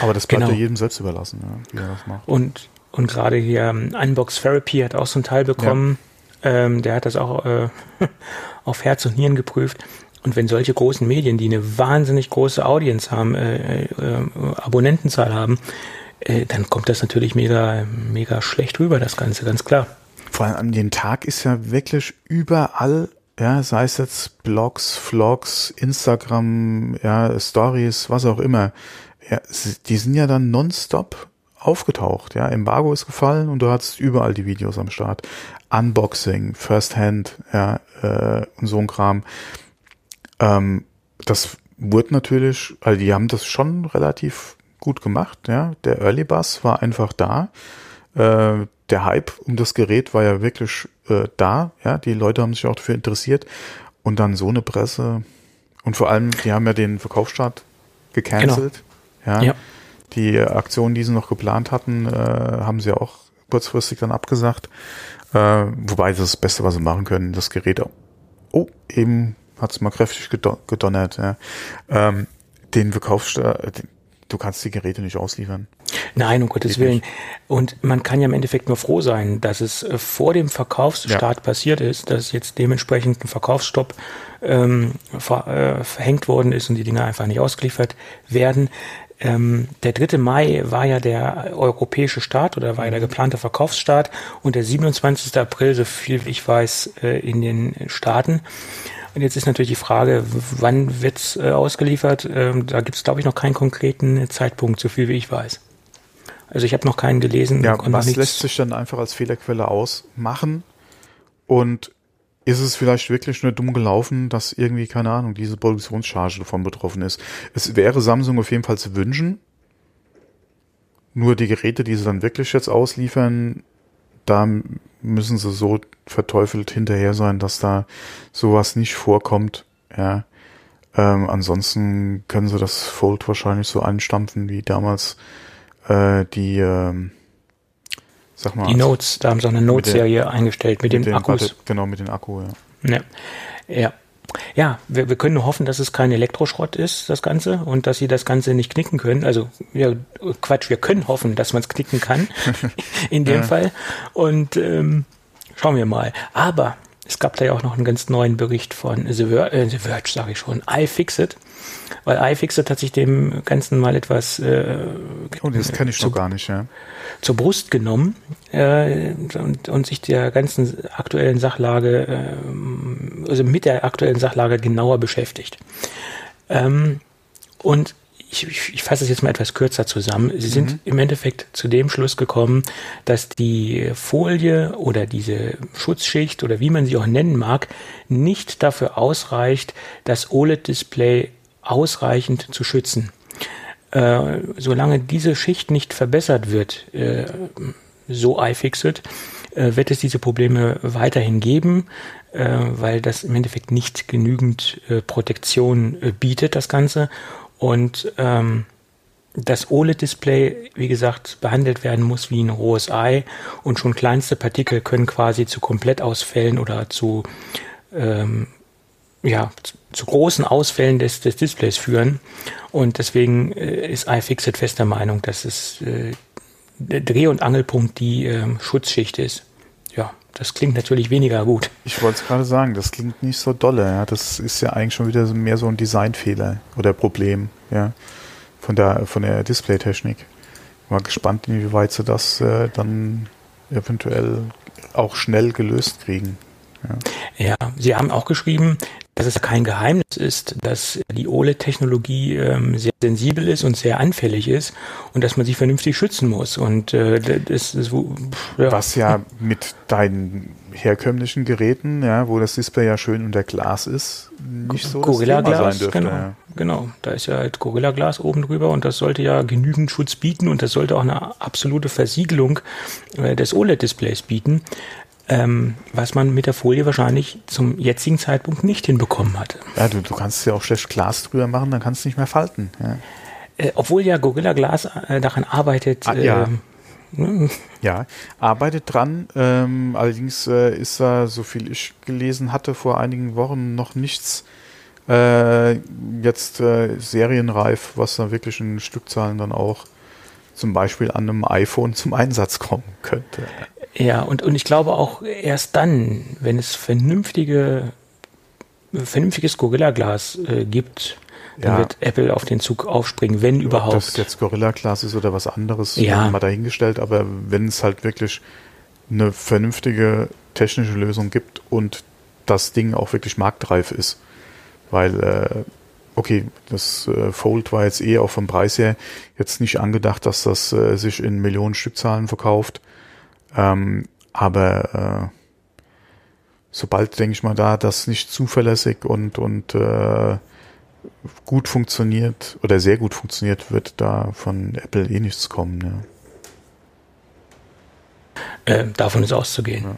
Aber das bleibt genau. ja jedem selbst überlassen, ja, wie er das macht. Und, und gerade hier ähm, Unbox Therapy hat auch so einen Teil bekommen. Ja. Ähm, der hat das auch äh, auf Herz und Nieren geprüft. Und wenn solche großen Medien, die eine wahnsinnig große Audience haben, äh, äh, Abonnentenzahl haben, äh, dann kommt das natürlich mega, mega schlecht rüber, das Ganze, ganz klar. Vor allem an den Tag ist ja wirklich überall, ja, sei es jetzt Blogs, Vlogs, Instagram, ja, Stories, was auch immer. Ja, die sind ja dann nonstop aufgetaucht, ja. Embargo ist gefallen und du hattest überall die Videos am Start. Unboxing, First Hand, ja, äh, und so ein Kram. Ähm, das wurde natürlich, also die haben das schon relativ gut gemacht, ja. Der Early Bus war einfach da. Äh, der Hype um das Gerät war ja wirklich äh, da, ja. Die Leute haben sich auch dafür interessiert. Und dann so eine Presse. Und vor allem, die haben ja den Verkaufsstart gecancelt. Genau. Ja. ja. Die Aktion, die sie noch geplant hatten, äh, haben sie auch kurzfristig dann abgesagt. Äh, wobei das, das Beste, was sie machen können, das Gerät oh, eben hat es mal kräftig gedonnert. Ja. Ähm, den Verkaufsstart, du kannst die Geräte nicht ausliefern. Nein, um Gottes Geht Willen. Nicht. Und man kann ja im Endeffekt nur froh sein, dass es äh, vor dem Verkaufsstart ja. passiert ist, dass jetzt dementsprechend ein Verkaufsstopp ähm, ver, äh, verhängt worden ist und die Dinge einfach nicht ausgeliefert werden. Ähm, der 3. Mai war ja der europäische Start oder war ja der geplante Verkaufsstart und der 27. April, so viel ich weiß, äh, in den Staaten. Und jetzt ist natürlich die Frage, wann wird's äh, ausgeliefert? Ähm, da gibt es, glaube ich, noch keinen konkreten Zeitpunkt, so viel wie ich weiß. Also ich habe noch keinen gelesen. Ja, was lässt sich dann einfach als Fehlerquelle ausmachen? Und ist es vielleicht wirklich nur dumm gelaufen, dass irgendwie, keine Ahnung, diese Produktionscharge davon betroffen ist? Es wäre Samsung auf jeden Fall zu wünschen. Nur die Geräte, die sie dann wirklich jetzt ausliefern, da müssen sie so verteufelt hinterher sein, dass da sowas nicht vorkommt. Ja. Ähm, ansonsten können sie das Fold wahrscheinlich so einstampfen wie damals äh, die ähm, sag mal. Die Notes, da haben sie auch eine Note-Serie eingestellt mit, mit den Akkus. Warte, genau, mit den Akku, ja. Ja. ja. Ja, wir, wir können hoffen, dass es kein Elektroschrott ist, das Ganze, und dass sie das Ganze nicht knicken können. Also, ja, Quatsch, wir können hoffen, dass man es knicken kann, in dem ja. Fall. Und ähm, schauen wir mal. Aber es gab da ja auch noch einen ganz neuen Bericht von The, Ver äh, The Verge, sage ich schon, iFixit. Weil iFixit hat sich dem Ganzen mal etwas äh, oh, das kenne ich noch gar nicht, ja. zur Brust genommen äh, und, und sich der ganzen aktuellen Sachlage, äh, also mit der aktuellen Sachlage genauer beschäftigt. Ähm, und ich, ich, ich fasse es jetzt mal etwas kürzer zusammen. Sie sind mhm. im Endeffekt zu dem Schluss gekommen, dass die Folie oder diese Schutzschicht oder wie man sie auch nennen mag, nicht dafür ausreicht, das OLED-Display ausreichend zu schützen. Äh, solange diese Schicht nicht verbessert wird, äh, so iFixit, äh, wird es diese Probleme weiterhin geben, äh, weil das im Endeffekt nicht genügend äh, Protektion äh, bietet, das Ganze. Und ähm, das OLED-Display, wie gesagt, behandelt werden muss wie ein rohes Ei und schon kleinste Partikel können quasi zu Komplettausfällen oder zu, ähm, ja, zu, großen Ausfällen des, des Displays führen. Und deswegen äh, ist iFixit fester Meinung, dass es äh, der Dreh- und Angelpunkt die äh, Schutzschicht ist. Ja, das klingt natürlich weniger gut. Ich wollte es gerade sagen, das klingt nicht so dolle. Ja. Das ist ja eigentlich schon wieder mehr so ein Designfehler oder Problem, ja, von der von der Displaytechnik. Mal gespannt, inwieweit sie das äh, dann eventuell auch schnell gelöst kriegen. Ja. ja, Sie haben auch geschrieben, dass es kein Geheimnis ist, dass die OLED-Technologie ähm, sehr sensibel ist und sehr anfällig ist und dass man sich vernünftig schützen muss. Und äh, das ist ja. was ja mit deinen herkömmlichen Geräten, ja, wo das Display ja schön unter Glas ist, nicht so Gorilla das Thema Glas, sein dürfte. Genau, ja. genau, da ist ja halt Gorilla Glas oben drüber und das sollte ja genügend Schutz bieten und das sollte auch eine absolute Versiegelung äh, des OLED-Displays bieten ähm, was man mit der Folie wahrscheinlich zum jetzigen Zeitpunkt nicht hinbekommen hatte. Ja, du, du kannst ja auch schlecht Glas drüber machen, dann kannst du nicht mehr falten. Ja. Äh, obwohl ja Gorilla Glas äh, daran arbeitet. Ah, ja. Äh, ja, arbeitet dran. Ähm, allerdings äh, ist da, so viel ich gelesen hatte, vor einigen Wochen noch nichts äh, jetzt äh, serienreif, was da wirklich in Stückzahlen dann auch zum Beispiel an einem iPhone zum Einsatz kommen könnte. Ja, und, und ich glaube auch erst dann, wenn es vernünftige, vernünftiges Gorilla-Glas äh, gibt, dann ja. wird Apple auf den Zug aufspringen, wenn überhaupt. Ob das jetzt Gorilla Glas ist oder was anderes, ja. mal dahingestellt, aber wenn es halt wirklich eine vernünftige technische Lösung gibt und das Ding auch wirklich marktreif ist, weil äh, okay, das äh, Fold war jetzt eh auch vom Preis her jetzt nicht angedacht, dass das äh, sich in Millionen Stückzahlen verkauft. Ähm, aber äh, sobald, denke ich mal, da das nicht zuverlässig und, und äh, gut funktioniert oder sehr gut funktioniert, wird da von Apple eh nichts kommen. Ja. Äh, davon ist auszugehen. Ja.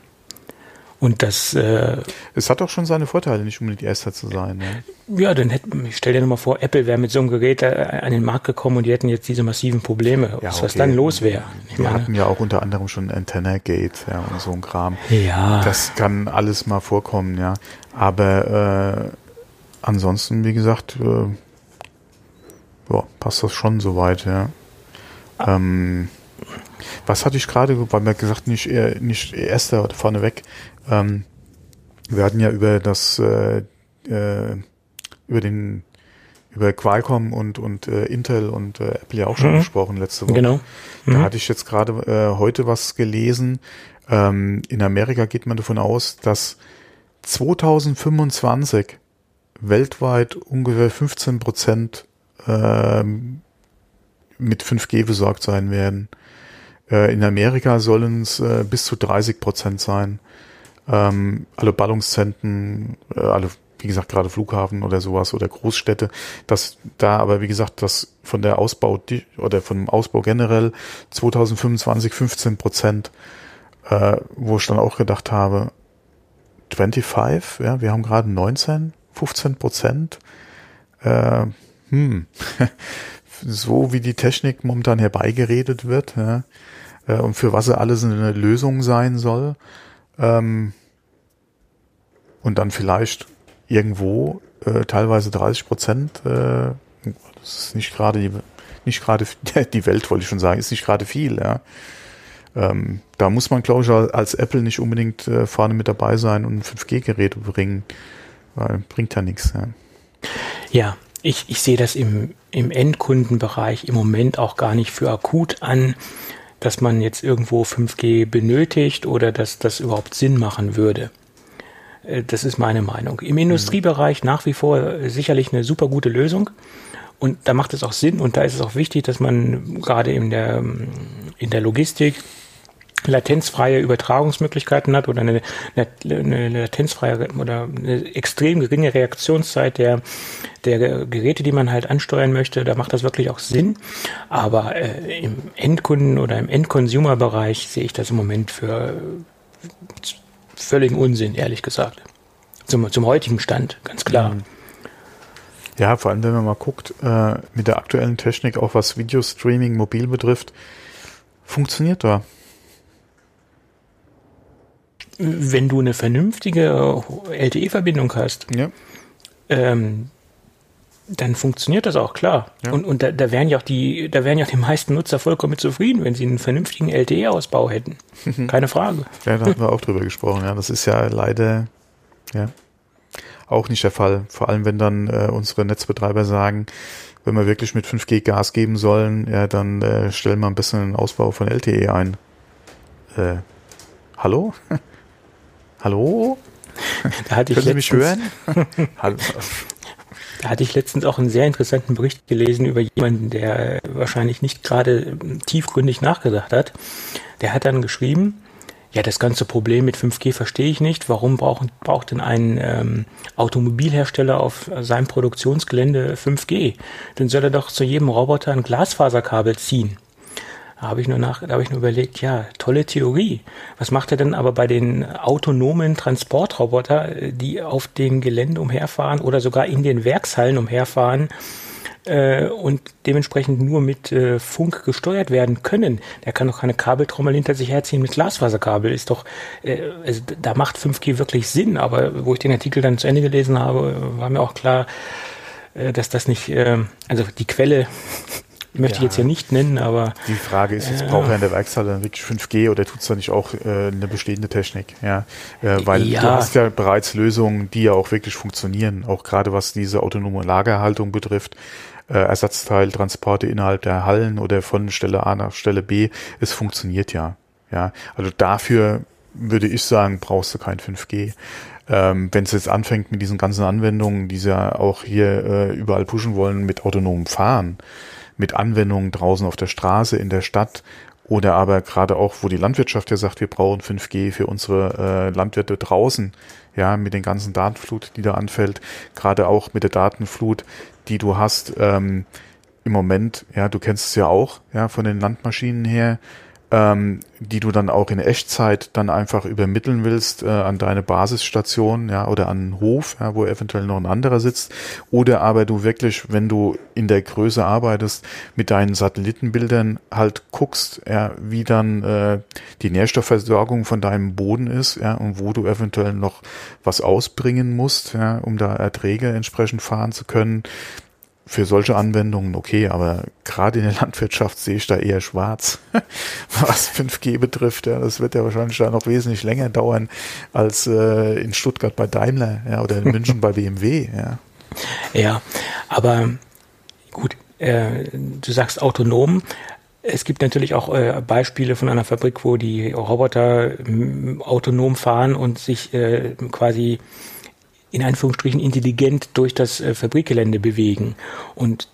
Und das. Äh, es hat auch schon seine Vorteile, nicht unbedingt erster zu sein. Ne? Ja, dann hätte ich stell dir nochmal vor, Apple wäre mit so einem Gerät äh, an den Markt gekommen und die hätten jetzt diese massiven Probleme. Ja, was, okay. was dann los wäre. Wir meine, hatten ja auch unter anderem schon Antenna Gate ja, und so ein Kram. Ja. Das kann alles mal vorkommen, ja. Aber äh, ansonsten, wie gesagt, äh, ja, passt das schon soweit, ja. Ah. Ähm, was hatte ich gerade, weil mir gesagt, nicht, nicht erster vorneweg, ähm, wir hatten ja über das, äh, äh, über den, über Qualcomm und, und äh, Intel und äh, Apple ja auch schon mhm. gesprochen letzte Woche. Genau. Mhm. Da hatte ich jetzt gerade äh, heute was gelesen. Ähm, in Amerika geht man davon aus, dass 2025 weltweit ungefähr 15 Prozent äh, mit 5G besorgt sein werden. Äh, in Amerika sollen es äh, bis zu 30 Prozent sein ähm, alle Ballungszentren, äh, alle, wie gesagt, gerade Flughafen oder sowas oder Großstädte, dass da aber, wie gesagt, das von der Ausbau oder vom Ausbau generell 2025 15 Prozent, äh, wo ich dann auch gedacht habe, 25, ja, wir haben gerade 19, 15 Prozent. Äh, hm, so wie die Technik momentan herbeigeredet wird, ja, äh, und für was er alles eine Lösung sein soll, ähm, und dann vielleicht irgendwo äh, teilweise 30 Prozent, äh, das ist nicht gerade die, nicht gerade die Welt, wollte ich schon sagen, ist nicht gerade viel, ja. Ähm, da muss man, glaube ich, als Apple nicht unbedingt äh, vorne mit dabei sein und 5G-Geräte bringen, weil bringt ja nichts. Ja, ja ich, ich sehe das im, im Endkundenbereich im Moment auch gar nicht für akut an, dass man jetzt irgendwo 5G benötigt oder dass das überhaupt Sinn machen würde. Äh, das ist meine Meinung. Im Industriebereich nach wie vor sicherlich eine super gute Lösung. Und da macht es auch Sinn und da ist es auch wichtig, dass man gerade in der, in der Logistik latenzfreie Übertragungsmöglichkeiten hat oder eine, eine latenzfreie oder eine extrem geringe Reaktionszeit der, der Geräte, die man halt ansteuern möchte, da macht das wirklich auch Sinn. Aber äh, im Endkunden- oder im Endconsumer-Bereich sehe ich das im Moment für völligen Unsinn, ehrlich gesagt. Zum, zum heutigen Stand, ganz klar. Ja, vor allem, wenn man mal guckt, äh, mit der aktuellen Technik, auch was Videostreaming mobil betrifft, funktioniert da wenn du eine vernünftige LTE-Verbindung hast, ja. ähm, dann funktioniert das auch klar. Ja. Und, und da, da wären ja auch die, da wären ja auch die meisten Nutzer vollkommen zufrieden, wenn sie einen vernünftigen LTE-Ausbau hätten. Keine Frage. Ja, da hatten wir auch drüber gesprochen. Ja, das ist ja leider ja auch nicht der Fall. Vor allem, wenn dann äh, unsere Netzbetreiber sagen, wenn wir wirklich mit 5G Gas geben sollen, ja, dann äh, stellen wir ein bisschen einen Ausbau von LTE ein. Äh, hallo? Hallo? Da hatte Können Sie mich hören? Hallo. Da hatte ich letztens auch einen sehr interessanten Bericht gelesen über jemanden, der wahrscheinlich nicht gerade tiefgründig nachgedacht hat. Der hat dann geschrieben, ja, das ganze Problem mit 5G verstehe ich nicht. Warum braucht, braucht denn ein ähm, Automobilhersteller auf seinem Produktionsgelände 5G? Dann soll er doch zu jedem Roboter ein Glasfaserkabel ziehen. Da habe ich nur nach, da habe ich nur überlegt, ja, tolle Theorie. Was macht er denn aber bei den autonomen Transportroboter, die auf dem Gelände umherfahren oder sogar in den Werkshallen umherfahren? äh, und dementsprechend nur mit äh, Funk gesteuert werden können. Der kann doch keine Kabeltrommel hinter sich herziehen mit Glasfaserkabel. Ist doch, äh, also da macht 5G wirklich Sinn. Aber wo ich den Artikel dann zu Ende gelesen habe, war mir auch klar, äh, dass das nicht, äh, also die Quelle möchte ja. ich jetzt hier nicht nennen, aber. Die Frage ist jetzt, äh, braucht er in der Werkstatt dann wirklich 5G oder tut es da nicht auch äh, eine bestehende Technik? Ja, äh, weil ja. du hast ja bereits Lösungen, die ja auch wirklich funktionieren, auch gerade was diese autonome Lagerhaltung betrifft. Äh, Ersatzteiltransporte innerhalb der Hallen oder von Stelle A nach Stelle B, es funktioniert ja. Ja, also dafür würde ich sagen, brauchst du kein 5G. Ähm, Wenn es jetzt anfängt mit diesen ganzen Anwendungen, die sie ja auch hier äh, überall pushen wollen mit autonomem Fahren, mit Anwendungen draußen auf der Straße, in der Stadt oder aber gerade auch, wo die Landwirtschaft ja sagt, wir brauchen 5G für unsere äh, Landwirte draußen, ja, mit den ganzen Datenflut, die da anfällt, gerade auch mit der Datenflut, die du hast ähm, im Moment, ja, du kennst es ja auch, ja, von den Landmaschinen her, ähm, die du dann auch in Echtzeit dann einfach übermitteln willst äh, an deine Basisstation, ja, oder an einen Hof, ja, wo eventuell noch ein anderer sitzt, oder aber du wirklich, wenn du in der Größe arbeitest, mit deinen Satellitenbildern halt guckst, ja, wie dann äh, die Nährstoffversorgung von deinem Boden ist, ja, und wo du eventuell noch was ausbringen musst, ja, um da Erträge entsprechend fahren zu können für solche Anwendungen okay, aber gerade in der Landwirtschaft sehe ich da eher schwarz, was 5G betrifft. Ja, das wird ja wahrscheinlich da noch wesentlich länger dauern als äh, in Stuttgart bei Daimler ja, oder in München bei BMW. Ja, ja aber gut, äh, du sagst autonom. Es gibt natürlich auch äh, Beispiele von einer Fabrik, wo die Roboter autonom fahren und sich äh, quasi in Anführungsstrichen intelligent durch das äh, Fabrikgelände bewegen. Und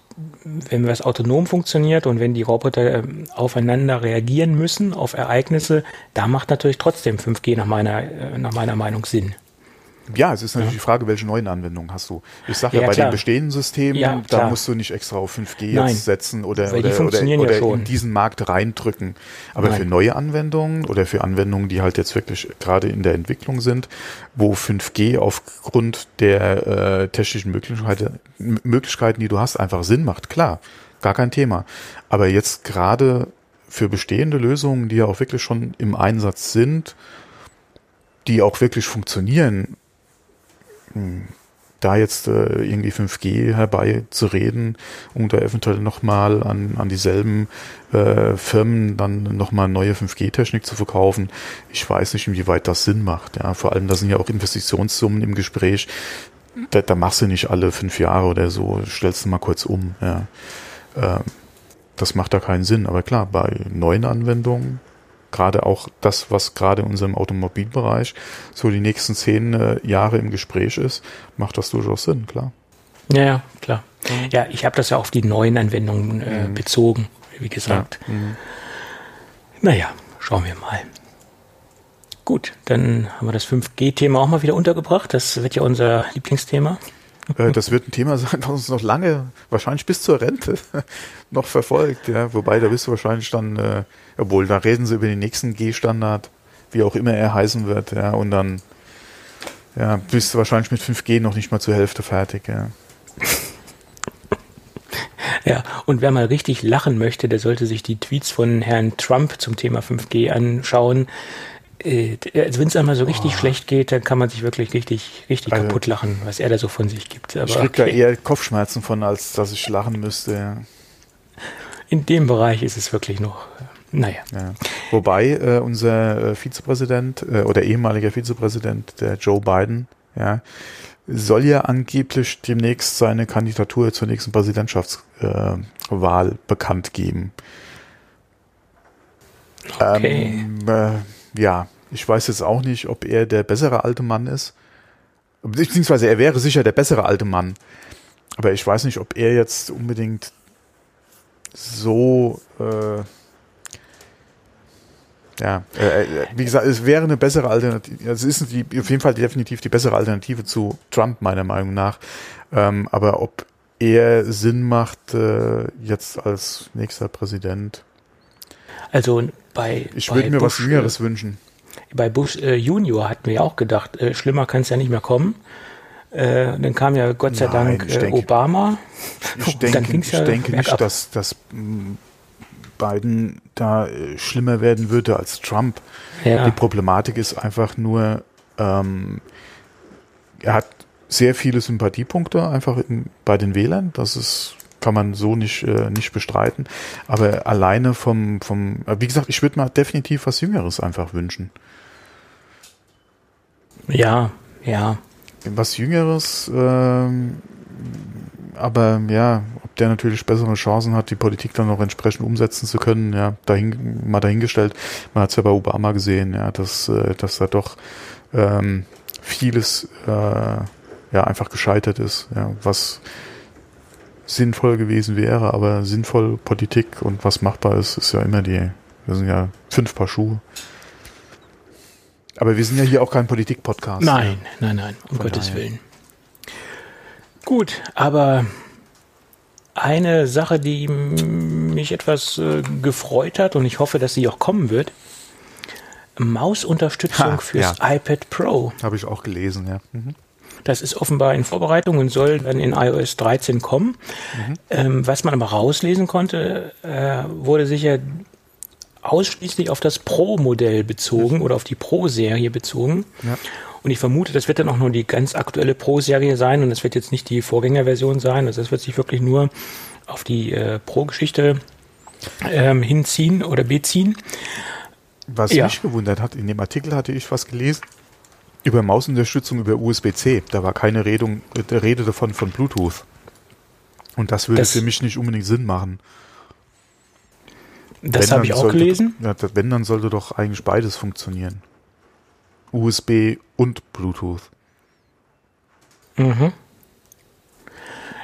wenn das autonom funktioniert und wenn die Roboter äh, aufeinander reagieren müssen, auf Ereignisse, da macht natürlich trotzdem 5G nach meiner, äh, nach meiner Meinung Sinn. Ja, es ist natürlich ja. die Frage, welche neuen Anwendungen hast du. Ich sage ja, ja, bei klar. den bestehenden Systemen, ja, da musst du nicht extra auf 5G Nein, jetzt setzen oder, oder, oder, oder in diesen Markt reindrücken. Aber Nein. für neue Anwendungen oder für Anwendungen, die halt jetzt wirklich gerade in der Entwicklung sind, wo 5G aufgrund der äh, technischen Möglichkeiten, Möglichkeiten, die du hast, einfach Sinn macht, klar, gar kein Thema. Aber jetzt gerade für bestehende Lösungen, die ja auch wirklich schon im Einsatz sind, die auch wirklich funktionieren, da jetzt äh, irgendwie 5G herbeizureden, um da eventuell nochmal an, an dieselben äh, Firmen dann nochmal neue 5G-Technik zu verkaufen, ich weiß nicht, inwieweit das Sinn macht. Ja, vor allem, da sind ja auch Investitionssummen im Gespräch. Da, da machst du nicht alle fünf Jahre oder so, stellst du mal kurz um. Ja. Äh, das macht da keinen Sinn. Aber klar, bei neuen Anwendungen gerade auch das, was gerade in unserem Automobilbereich so die nächsten zehn äh, Jahre im Gespräch ist, macht das durchaus Sinn, klar. Ja, ja, klar. Ja, ich habe das ja auf die neuen Anwendungen äh, mhm. bezogen, wie gesagt. Ja. Mhm. Naja, schauen wir mal. Gut, dann haben wir das 5G-Thema auch mal wieder untergebracht. Das wird ja unser Lieblingsthema. Äh, das wird ein Thema sein, was uns noch lange, wahrscheinlich bis zur Rente, noch verfolgt. Ja, wobei da bist du wahrscheinlich dann, äh, obwohl da reden sie über den nächsten G-Standard, wie auch immer er heißen wird. Ja, und dann ja, bist du wahrscheinlich mit 5G noch nicht mal zur Hälfte fertig. Ja. Ja, und wer mal richtig lachen möchte, der sollte sich die Tweets von Herrn Trump zum Thema 5G anschauen. Äh, also wenn es einmal so richtig oh. schlecht geht, dann kann man sich wirklich richtig, richtig also, kaputt lachen, was er da so von sich gibt. Aber ich kriege okay. da eher Kopfschmerzen von, als dass ich lachen müsste. In dem Bereich ist es wirklich noch, naja. Ja. Wobei äh, unser äh, Vizepräsident äh, oder ehemaliger Vizepräsident, der Joe Biden, ja, soll ja angeblich demnächst seine Kandidatur zur nächsten Präsidentschaftswahl äh, bekannt geben. Okay. Ähm, äh, ja, ich weiß jetzt auch nicht, ob er der bessere alte Mann ist. Beziehungsweise er wäre sicher der bessere alte Mann. Aber ich weiß nicht, ob er jetzt unbedingt so äh, ja, äh, äh, wie gesagt, es wäre eine bessere Alternative. Es ist die, auf jeden Fall definitiv die bessere Alternative zu Trump, meiner Meinung nach. Ähm, aber ob er Sinn macht, äh, jetzt als nächster Präsident. Also bei. Ich würde mir Bush, was Jüngeres wünschen. Bei Bush äh, Junior hatten wir ja auch gedacht, äh, schlimmer kann es ja nicht mehr kommen. Äh, dann kam ja Gott sei Nein, Dank denke, Obama. Ich denke, ich ja denke nicht, dass, dass Biden da äh, schlimmer werden würde als Trump. Ja. Die Problematik ist einfach nur, ähm, er hat sehr viele Sympathiepunkte einfach in, bei den Wählern. Das ist kann man so nicht äh, nicht bestreiten. Aber alleine vom vom äh, wie gesagt, ich würde mal definitiv was Jüngeres einfach wünschen. Ja, ja. Was Jüngeres. Ähm, aber ja, ob der natürlich bessere Chancen hat, die Politik dann noch entsprechend umsetzen zu können, ja, dahin, mal dahingestellt. Man hat es ja bei Obama gesehen, ja, dass, äh, dass da doch ähm, vieles äh, ja einfach gescheitert ist, ja, was sinnvoll gewesen wäre, aber sinnvoll Politik und was machbar ist, ist ja immer die, das sind ja fünf Paar Schuhe. Aber wir sind ja hier auch kein Politik-Podcast. Nein, nein, nein, um Gottes daher. Willen. Gut, aber eine Sache, die mich etwas äh, gefreut hat und ich hoffe, dass sie auch kommen wird. Mausunterstützung ha, fürs ja. iPad Pro. Habe ich auch gelesen, ja. Mhm. Das ist offenbar in Vorbereitung und soll dann in iOS 13 kommen. Mhm. Ähm, was man aber rauslesen konnte, äh, wurde sicher ausschließlich auf das Pro-Modell bezogen oder auf die Pro-Serie bezogen. Ja. Und ich vermute, das wird dann auch nur die ganz aktuelle Pro-Serie sein und das wird jetzt nicht die Vorgängerversion sein. Also das wird sich wirklich nur auf die äh, Pro-Geschichte ähm, hinziehen oder beziehen. Was ja. mich gewundert hat, in dem Artikel hatte ich was gelesen über Mausunterstützung über USB-C. Da war keine Redung, äh, Rede davon von Bluetooth. Und das würde das, für mich nicht unbedingt Sinn machen. Das habe ich auch sollte, gelesen. Wenn, dann sollte doch eigentlich beides funktionieren. USB und Bluetooth. Mhm.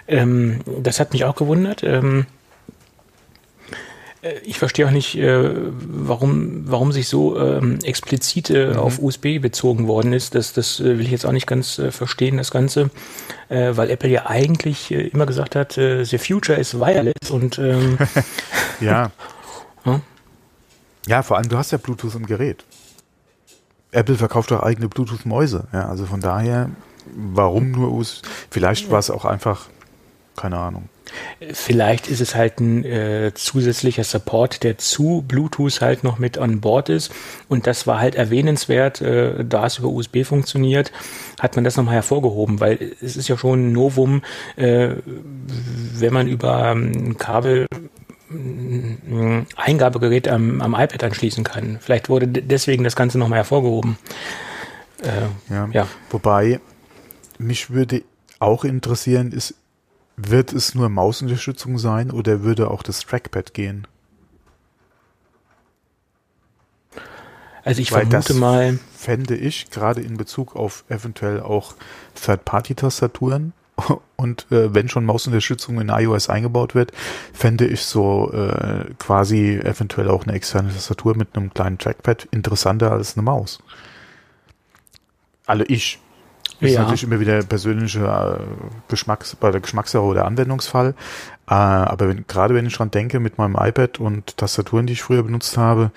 Ähm, das hat mich auch gewundert. Ähm, äh, ich verstehe auch nicht, äh, warum, warum sich so ähm, explizit äh, mhm. auf USB bezogen worden ist. Das, das äh, will ich jetzt auch nicht ganz äh, verstehen, das Ganze, äh, weil Apple ja eigentlich immer gesagt hat, the future is wireless und ähm, ja. ja. Ja, vor allem du hast ja Bluetooth im Gerät. Apple verkauft doch eigene Bluetooth-Mäuse. Ja, also von daher, warum nur US? Vielleicht war es auch einfach, keine Ahnung. Vielleicht ist es halt ein äh, zusätzlicher Support, der zu Bluetooth halt noch mit an Bord ist. Und das war halt erwähnenswert, äh, da es über USB funktioniert, hat man das nochmal hervorgehoben, weil es ist ja schon ein Novum, äh, wenn man über ein ähm, Kabel Eingabegerät am, am iPad anschließen kann. Vielleicht wurde deswegen das Ganze nochmal hervorgehoben. Äh, ja. ja. Wobei, mich würde auch interessieren, ist, wird es nur Mausunterstützung sein oder würde auch das Trackpad gehen? Also ich Weil vermute mal. Fände ich gerade in Bezug auf eventuell auch Third-Party-Tastaturen Und äh, wenn schon Mausunterstützung in iOS eingebaut wird, fände ich so äh, quasi eventuell auch eine externe Tastatur mit einem kleinen Trackpad interessanter als eine Maus. Alle ich. Ist Ja. natürlich immer wieder persönliche äh, Geschmacks, bei der Geschmackssache oder Anwendungsfall. Äh, aber wenn, gerade wenn ich dran denke, mit meinem iPad und Tastaturen, die ich früher benutzt habe,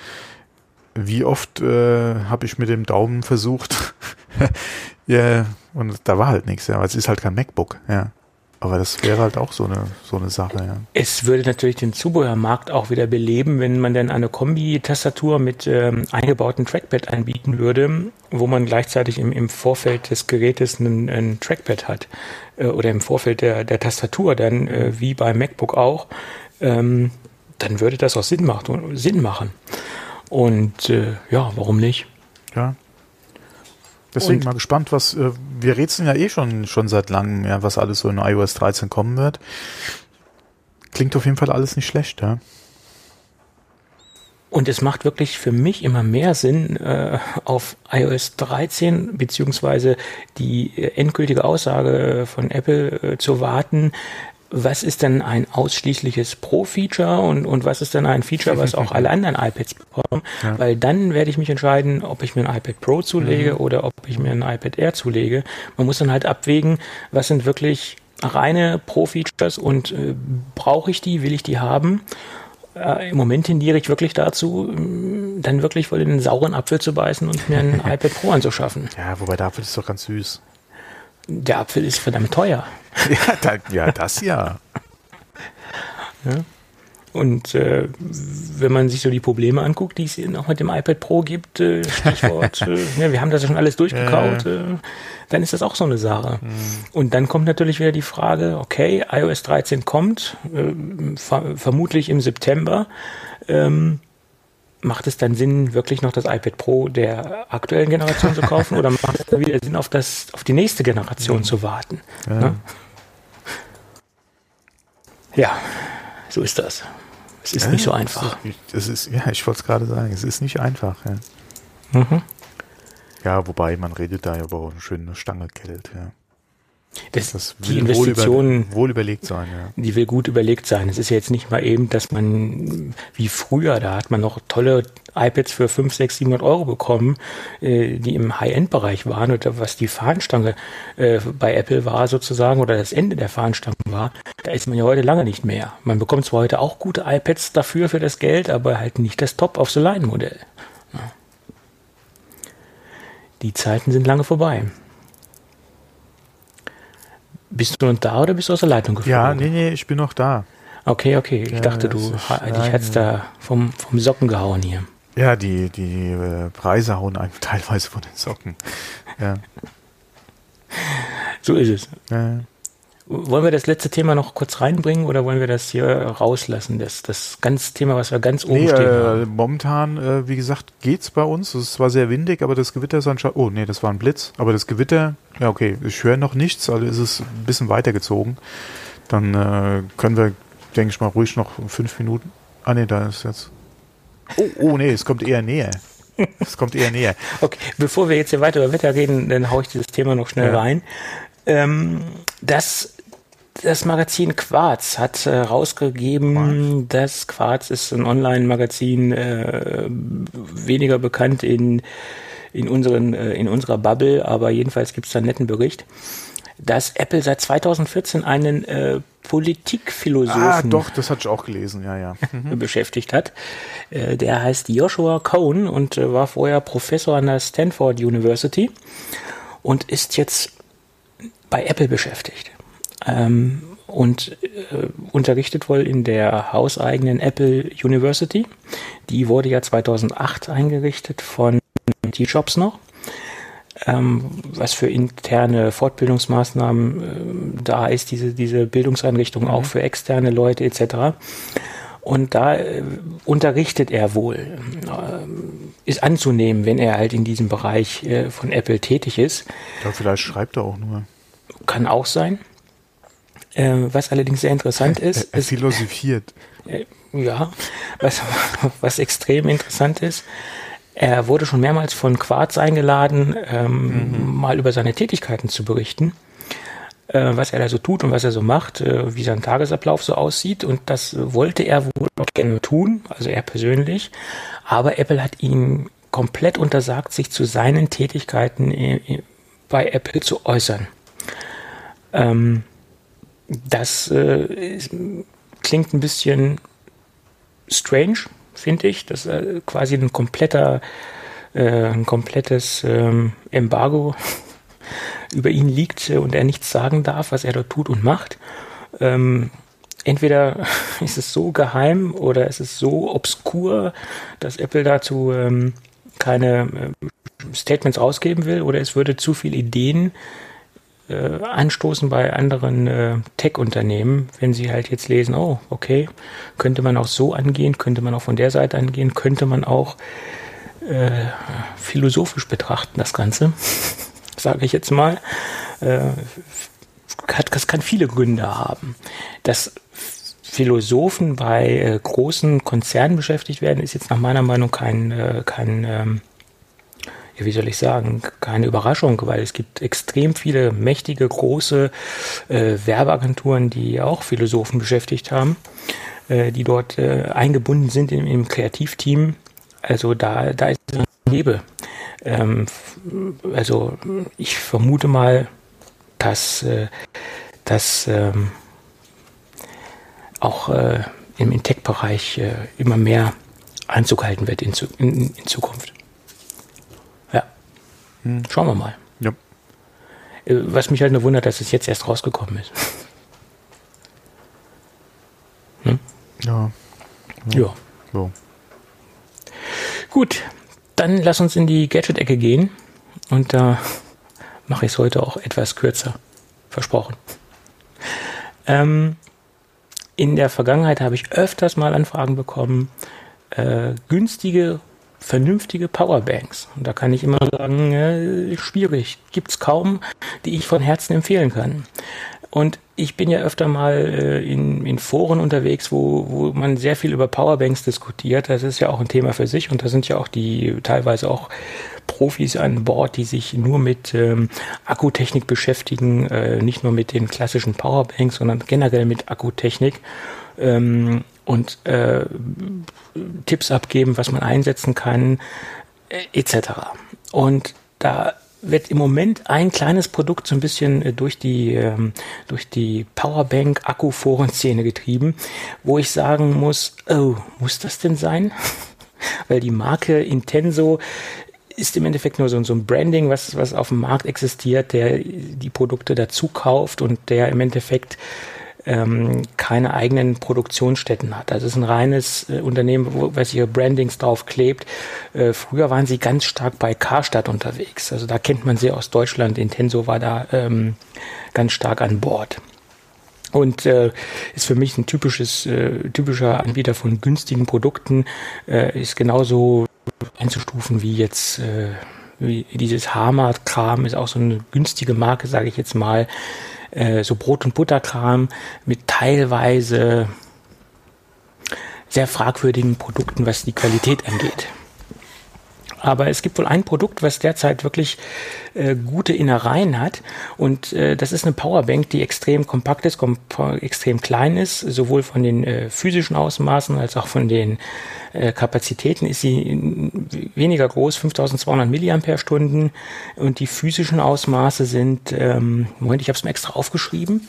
wie oft äh, habe ich mit dem Daumen versucht, ja, und da war halt nichts, ja, weil es ist halt kein MacBook, ja. Aber das wäre halt auch so eine, so eine Sache, ja. Es würde natürlich den Zubehörmarkt auch wieder beleben, wenn man dann eine Kombi-Tastatur mit ähm, eingebautem Trackpad anbieten würde, wo man gleichzeitig im, im Vorfeld des Gerätes einen, einen Trackpad hat äh, oder im Vorfeld der, der Tastatur, dann äh, wie beim MacBook auch, ähm, dann würde das auch Sinn, macht, Sinn machen. Und äh, ja, warum nicht? Ja. Deswegen Und- mal gespannt, was, äh, wir rätseln ja eh schon, schon seit langem, ja, was alles so in iOS 13 kommen wird. Klingt auf jeden Fall alles nicht schlecht, ja. Und es macht wirklich für mich immer mehr Sinn, äh, auf iOS 13 beziehungsweise die äh, endgültige Aussage von Apple äh, zu warten. Was ist denn ein ausschließliches Pro-Feature und, und was ist denn ein Feature, was auch alle anderen iPads bekommen? Ja. Weil dann werde ich mich entscheiden, ob ich mir ein iPad Pro zulege oder ob ich mir ein iPad Air zulege. Man muss dann halt abwägen, was sind wirklich reine Pro-Features und äh, brauche ich die, will ich die haben? Äh, Im Moment tendiere ich wirklich dazu, mh, dann wirklich wohl in den sauren Apfel zu beißen und mir ein iPad Pro anzuschaffen. Ja, wobei der Apfel ist doch ganz süß. Der Apfel ist verdammt teuer. Ja, da, ja das ja. Und äh, wenn man sich so die Probleme anguckt, die es noch mit dem iPad Pro gibt, äh, Stichwort, äh, ja, wir haben das ja schon alles durchgekaut, äh, dann ist das auch so eine Sache. Und dann kommt natürlich wieder die Frage, okay, iOS 13 kommt, äh, ver vermutlich im September. Ähm, macht es dann Sinn, wirklich noch das iPad Pro der aktuellen Generation zu kaufen oder macht es dann wieder Sinn, auf, das, auf die nächste Generation zu warten? Ja. Ne? Ja, so ist das. Es ist nicht so einfach. Es ist, ja, ich wollte es gerade sagen, es ist nicht einfach, ja. Mhm. Ja, wobei man redet da ja über eine schöne Stange Geld, ja. Das, Das die Investitionen, wohl überlegt sein, ja. die will gut überlegt sein. Es ist ja jetzt nicht mal eben, dass man wie früher, da hat man noch tolle iPads für 5, 6, 700 Euro bekommen, äh, die im High-End-Bereich waren oder was die Fahnenstange äh, bei Apple war sozusagen oder das Ende der Fahnenstange war. Da ist man ja heute lange nicht mehr. Man bekommt zwar heute auch gute iPads dafür für das Geld, aber halt nicht das Top-of-the-Line-Modell. Ja. Die Zeiten sind lange vorbei. Bist du noch da oder bist du aus der Leitung geflogen? Ja, nee, nee, ich bin noch da. Okay, okay. Ich Ja, dachte, du dich hättest da vom, vom Socken gehauen hier. Ja, die, die äh, Preise hauen einem teilweise von den Socken. Ja, So ist es. ja. Wollen wir das letzte Thema noch kurz reinbringen oder wollen wir das hier rauslassen? Das, das ganz Thema, was wir ganz oben Nee, stehen äh, haben. momentan, äh, wie gesagt, geht's bei uns. Es ist zwar sehr windig, aber das Gewitter ist anscheinend. Oh, nee, das war ein Blitz. Aber das Gewitter, ja, okay, ich höre noch nichts, also ist es ein bisschen weitergezogen. Dann äh, können wir, denke ich mal, ruhig noch fünf Minuten. Ah, nee, da ist jetzt. Oh, oh, nee, es kommt eher näher. Es kommt eher näher. Okay, bevor wir jetzt hier weiter über Wetter reden, dann haue ich dieses Thema noch schnell Ja. rein. Ähm, das, das Magazin Quarz hat äh, rausgegeben, das Quarz ist ein Online-Magazin, äh, weniger bekannt in, in, unseren, äh, in unserer Bubble, aber jedenfalls gibt es da einen netten Bericht, dass Apple seit 2014 einen äh, Politikphilosophen Ah, doch, das hatte ich auch gelesen, ja, ja. beschäftigt hat. Äh, Der heißt Joshua Cohn und äh, war vorher Professor an der Stanford University und ist jetzt bei Apple beschäftigt. Ähm, und äh, unterrichtet wohl in der hauseigenen Apple University. Die wurde ja 2008 eingerichtet von Steve Jobs noch. Ähm, was für interne Fortbildungsmaßnahmen ähm, da ist, diese, diese Bildungseinrichtung auch für externe Leute etc. Und da äh, unterrichtet er wohl, ähm, ist anzunehmen, wenn er halt in diesem Bereich äh, von Apple tätig ist. ja vielleicht schreibt er auch nur. Kann auch sein. Äh, was allerdings sehr interessant Er, ist, er ist philosophiert. äh, ja, was, was extrem interessant ist, er wurde schon mehrmals von Quarz eingeladen, ähm, mal über seine Tätigkeiten zu berichten. äh, was er da so tut und was er so macht, äh, wie sein Tagesablauf so aussieht. Und das wollte er wohl auch gerne tun, also er persönlich. Aber Apple hat ihm komplett untersagt, sich zu seinen Tätigkeiten äh, bei Apple zu äußern. Ähm, das äh, klingt ein bisschen strange, finde ich. Das ist äh, quasi ein kompletter, äh, ein komplettes ähm, Embargo über ihn liegt und er nichts sagen darf, was er dort tut und macht. Ähm, entweder ist es so geheim oder es ist so obskur, dass Apple dazu ähm, keine äh, Statements rausgeben will, oder es würde zu viele Ideen äh, anstoßen bei anderen äh, Tech-Unternehmen, wenn sie halt jetzt lesen, oh, okay, könnte man auch so angehen, könnte man auch von der Seite angehen, könnte man auch äh, philosophisch betrachten, das Ganze, sage ich jetzt mal. Äh, das kann viele Gründe haben. Dass Philosophen bei äh, großen Konzernen beschäftigt werden, ist jetzt nach meiner Meinung kein, äh, kein ähm, ja, wie soll ich sagen, keine Überraschung, weil es gibt extrem viele mächtige, große äh, Werbeagenturen, die auch Philosophen beschäftigt haben, äh, die dort äh, eingebunden sind im, im Kreativteam. Also da, da ist ein Nebel. Ähm, also ich vermute mal, dass, äh, dass ähm, auch äh, im Tech-Bereich äh, immer mehr Einzug halten wird in, in, in Zukunft. Hm. Schauen wir mal. Ja. Äh, was mich halt nur wundert, dass es jetzt erst rausgekommen ist. Hm? Ja. Ja. ja. So. Gut, dann lass uns in die Gadget-Ecke gehen. Und da mache ich es heute auch etwas kürzer. Versprochen. Ähm, in der Vergangenheit habe ich öfters mal Anfragen bekommen, äh, günstige vernünftige Powerbanks. Und da kann ich immer sagen, äh, schwierig, gibt's kaum, die ich von Herzen empfehlen kann. Und ich bin ja öfter mal äh, in, in Foren unterwegs, wo, wo man sehr viel über Powerbanks diskutiert. Das ist ja auch ein Thema für sich und da sind ja auch die teilweise auch Profis an Bord, die sich nur mit ähm, Akkutechnik beschäftigen, äh, nicht nur mit den klassischen Powerbanks, sondern generell mit Akkutechnik. Ähm, und äh, Tipps abgeben, was man einsetzen kann, äh, etc. Und da wird im Moment ein kleines Produkt so ein bisschen äh, durch die ähm, durch die Powerbank Akkuforen-Szene getrieben, wo ich sagen muss, oh, muss das denn sein? Weil die Marke Intenso ist im Endeffekt nur so, so ein Branding, was, was auf dem Markt existiert, der die Produkte dazu kauft und der im Endeffekt ähm, keine eigenen Produktionsstätten hat. Das ist ein reines äh, Unternehmen, wo, was ihre Brandings drauf klebt. Äh, früher waren sie ganz stark bei Karstadt unterwegs. Also da kennt man sie aus Deutschland. Intenso war da ähm, ganz stark an Bord. Und äh, ist für mich ein typisches, äh, typischer Anbieter von günstigen Produkten, äh, ist genauso einzustufen wie jetzt äh, wie dieses Hammer-Kram, ist auch so eine günstige Marke, sage ich jetzt mal. Äh, so Brot- und Butterkram mit teilweise sehr fragwürdigen Produkten, was die Qualität angeht. Aber es gibt wohl ein Produkt, was derzeit wirklich äh, gute Innereien hat. Und äh, das ist eine Powerbank, die extrem kompakt ist, extrem klein ist, sowohl von den äh, physischen Ausmaßen als auch von den äh, Kapazitäten ist sie weniger groß, 5200 Milliampere-Stunden. Und die physischen Ausmaße sind, ähm, Moment, ich habe es mir extra aufgeschrieben,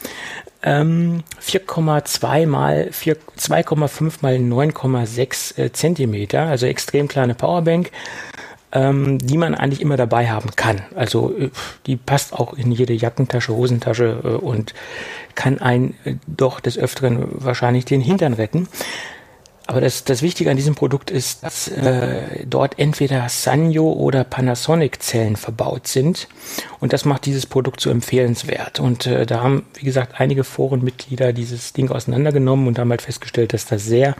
ähm, 4,2 mal 2,5 mal 9,6 äh, Zentimeter, also extrem kleine Powerbank ähm, die man eigentlich immer dabei haben kann. Also äh, die passt auch in jede Jackentasche, Hosentasche äh, und kann einen äh, doch des Öfteren wahrscheinlich den Hintern retten. Aber das, das Wichtige an diesem Produkt ist, dass äh, dort entweder Sanyo oder Panasonic-Zellen verbaut sind. Und das macht dieses Produkt so empfehlenswert. Und äh, da haben, wie gesagt, einige Forenmitglieder dieses Ding auseinandergenommen und haben halt festgestellt, dass da sehr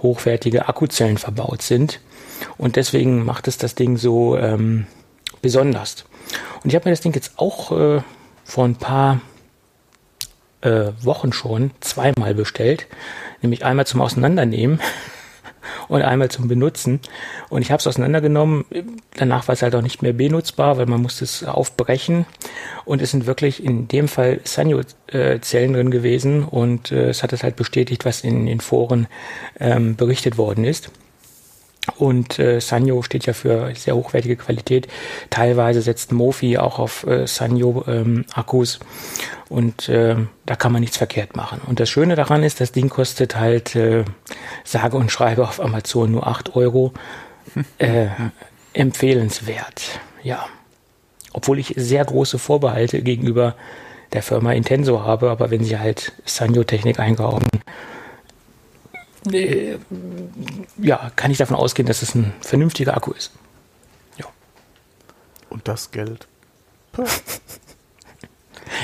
hochwertige Akkuzellen verbaut sind. Und deswegen macht es das Ding so ähm, besonders. Und ich habe mir das Ding jetzt auch äh, vor ein paar äh, Wochen schon zweimal bestellt. Nämlich einmal zum Auseinandernehmen und einmal zum Benutzen. Und ich habe es auseinandergenommen. Danach war es halt auch nicht mehr benutzbar, weil man musste es aufbrechen. Und es sind wirklich in dem Fall Sanyo-Zellen drin gewesen. Und äh, es hat es halt bestätigt, was in den Foren ähm, berichtet worden ist. Und äh, Sanyo steht ja für sehr hochwertige Qualität. Teilweise setzt Mofi auch auf äh, Sanyo-Akkus. Ähm, und äh, da kann man nichts verkehrt machen. Und das Schöne daran ist, das Ding kostet halt äh, sage und schreibe auf Amazon nur 8 Euro. Äh, empfehlenswert, ja. Obwohl ich sehr große Vorbehalte gegenüber der Firma Intenso habe, aber wenn sie halt Sanyo-Technik einkaufen, äh, ja, kann ich davon ausgehen, dass es ein vernünftiger Akku ist. Ja. Und das Geld.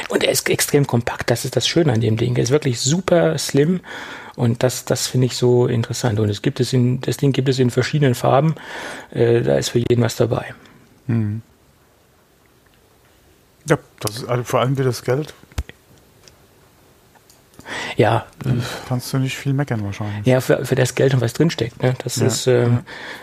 Und er ist extrem kompakt, das ist das Schöne an dem Ding. Er ist wirklich super slim und das, das finde ich so interessant. Und es gibt es in, das Ding gibt es in verschiedenen Farben. Äh, da ist für jeden was dabei. Hm. Ja, das ist also vor allem für das Geld ja. Kannst du nicht viel meckern wahrscheinlich. Ja, für, für das Geld und was drinsteckt. Ne? Das ja, ist, ja.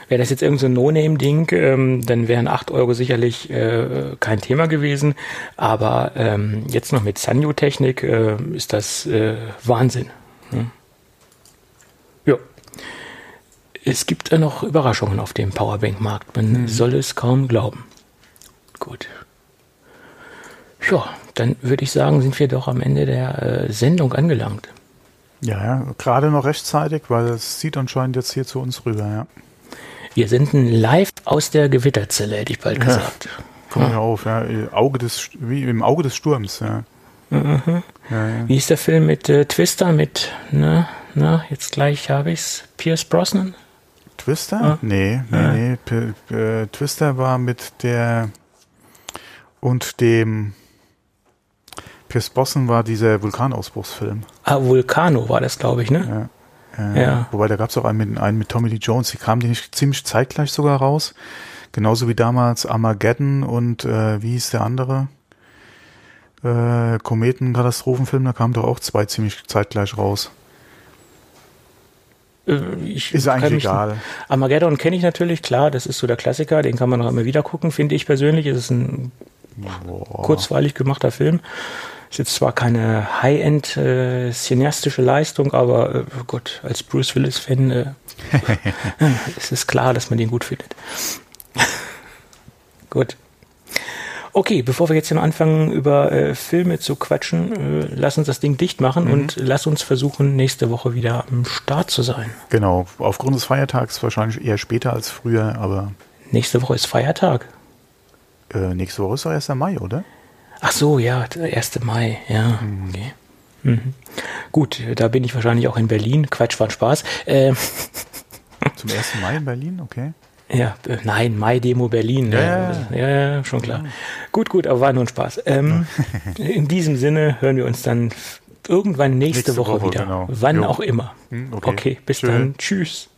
wäre das jetzt irgendein so No-Name-Ding, ähm, dann wären 8 Euro sicherlich äh, kein Thema gewesen. Aber ähm, jetzt noch mit Sanyo-Technik äh, ist das äh, Wahnsinn. Ne? Ja. Es gibt äh, noch Überraschungen auf dem Powerbank-Markt. Man mhm. soll es kaum glauben. Gut. Ja, dann würde ich sagen, sind wir doch am Ende der äh, Sendung angelangt. Ja, ja, gerade noch rechtzeitig, weil es sieht anscheinend jetzt hier zu uns rüber, ja. Wir senden live aus der Gewitterzelle, hätte ich bald ja. gesagt. Komm ja. auf, ja. Auge des, wie im Auge des Sturms, ja. Mhm. Ja, ja. Wie ist der Film mit äh, Twister, mit, ne, na, jetzt gleich habe ich's, Pierce Brosnan? Twister? Ah. Nee, nee, nee. P äh, Twister war mit der und dem Pierce Bossen war dieser Vulkanausbruchsfilm. Ah, Vulcano war das, glaube ich, ne? Ja. Äh, ja. Wobei da gab es auch einen mit, einen mit Tommy Lee Jones, die kamen die nicht ziemlich zeitgleich sogar raus. Genauso wie damals Armageddon und äh, wie hieß der andere? Äh, Kometenkatastrophenfilm, da kamen doch auch zwei ziemlich zeitgleich raus. Äh, ich ist eigentlich egal. Armageddon kenne ich natürlich, klar, das ist so der Klassiker, den kann man noch immer wieder gucken, finde ich persönlich. Es ist ein Boah. kurzweilig gemachter Film. Ist jetzt zwar keine High-End äh, cineastische Leistung, aber äh, Gott, als Bruce Willis-Fan äh, ist es klar, dass man den gut findet. gut. Okay, bevor wir jetzt hier anfangen, über äh, Filme zu quatschen, äh, lass uns das Ding dicht machen mhm. und lass uns versuchen, nächste Woche wieder am Start zu sein. Genau, aufgrund des Feiertags wahrscheinlich eher später als früher, aber. Nächste Woche ist Feiertag. Äh, nächste Woche ist doch 1. Mai, oder? Ach so, ja, 1. Mai, ja. Mhm. Okay. Mhm. Gut, da bin ich wahrscheinlich auch in Berlin. Quatsch, war ein Spaß. Äh, Zum 1. Mai in Berlin, okay. Ja, äh, nein, Mai-Demo Berlin. Ja, ja, ja, ja, schon klar. Ja. Gut, gut, aber war nur ein Spaß. Ähm, in diesem Sinne hören wir uns dann irgendwann nächste, nächste Woche, Woche, wieder. Genau. Wann jo. auch immer. Hm, okay. okay, bis Tschö. dann. Tschüss.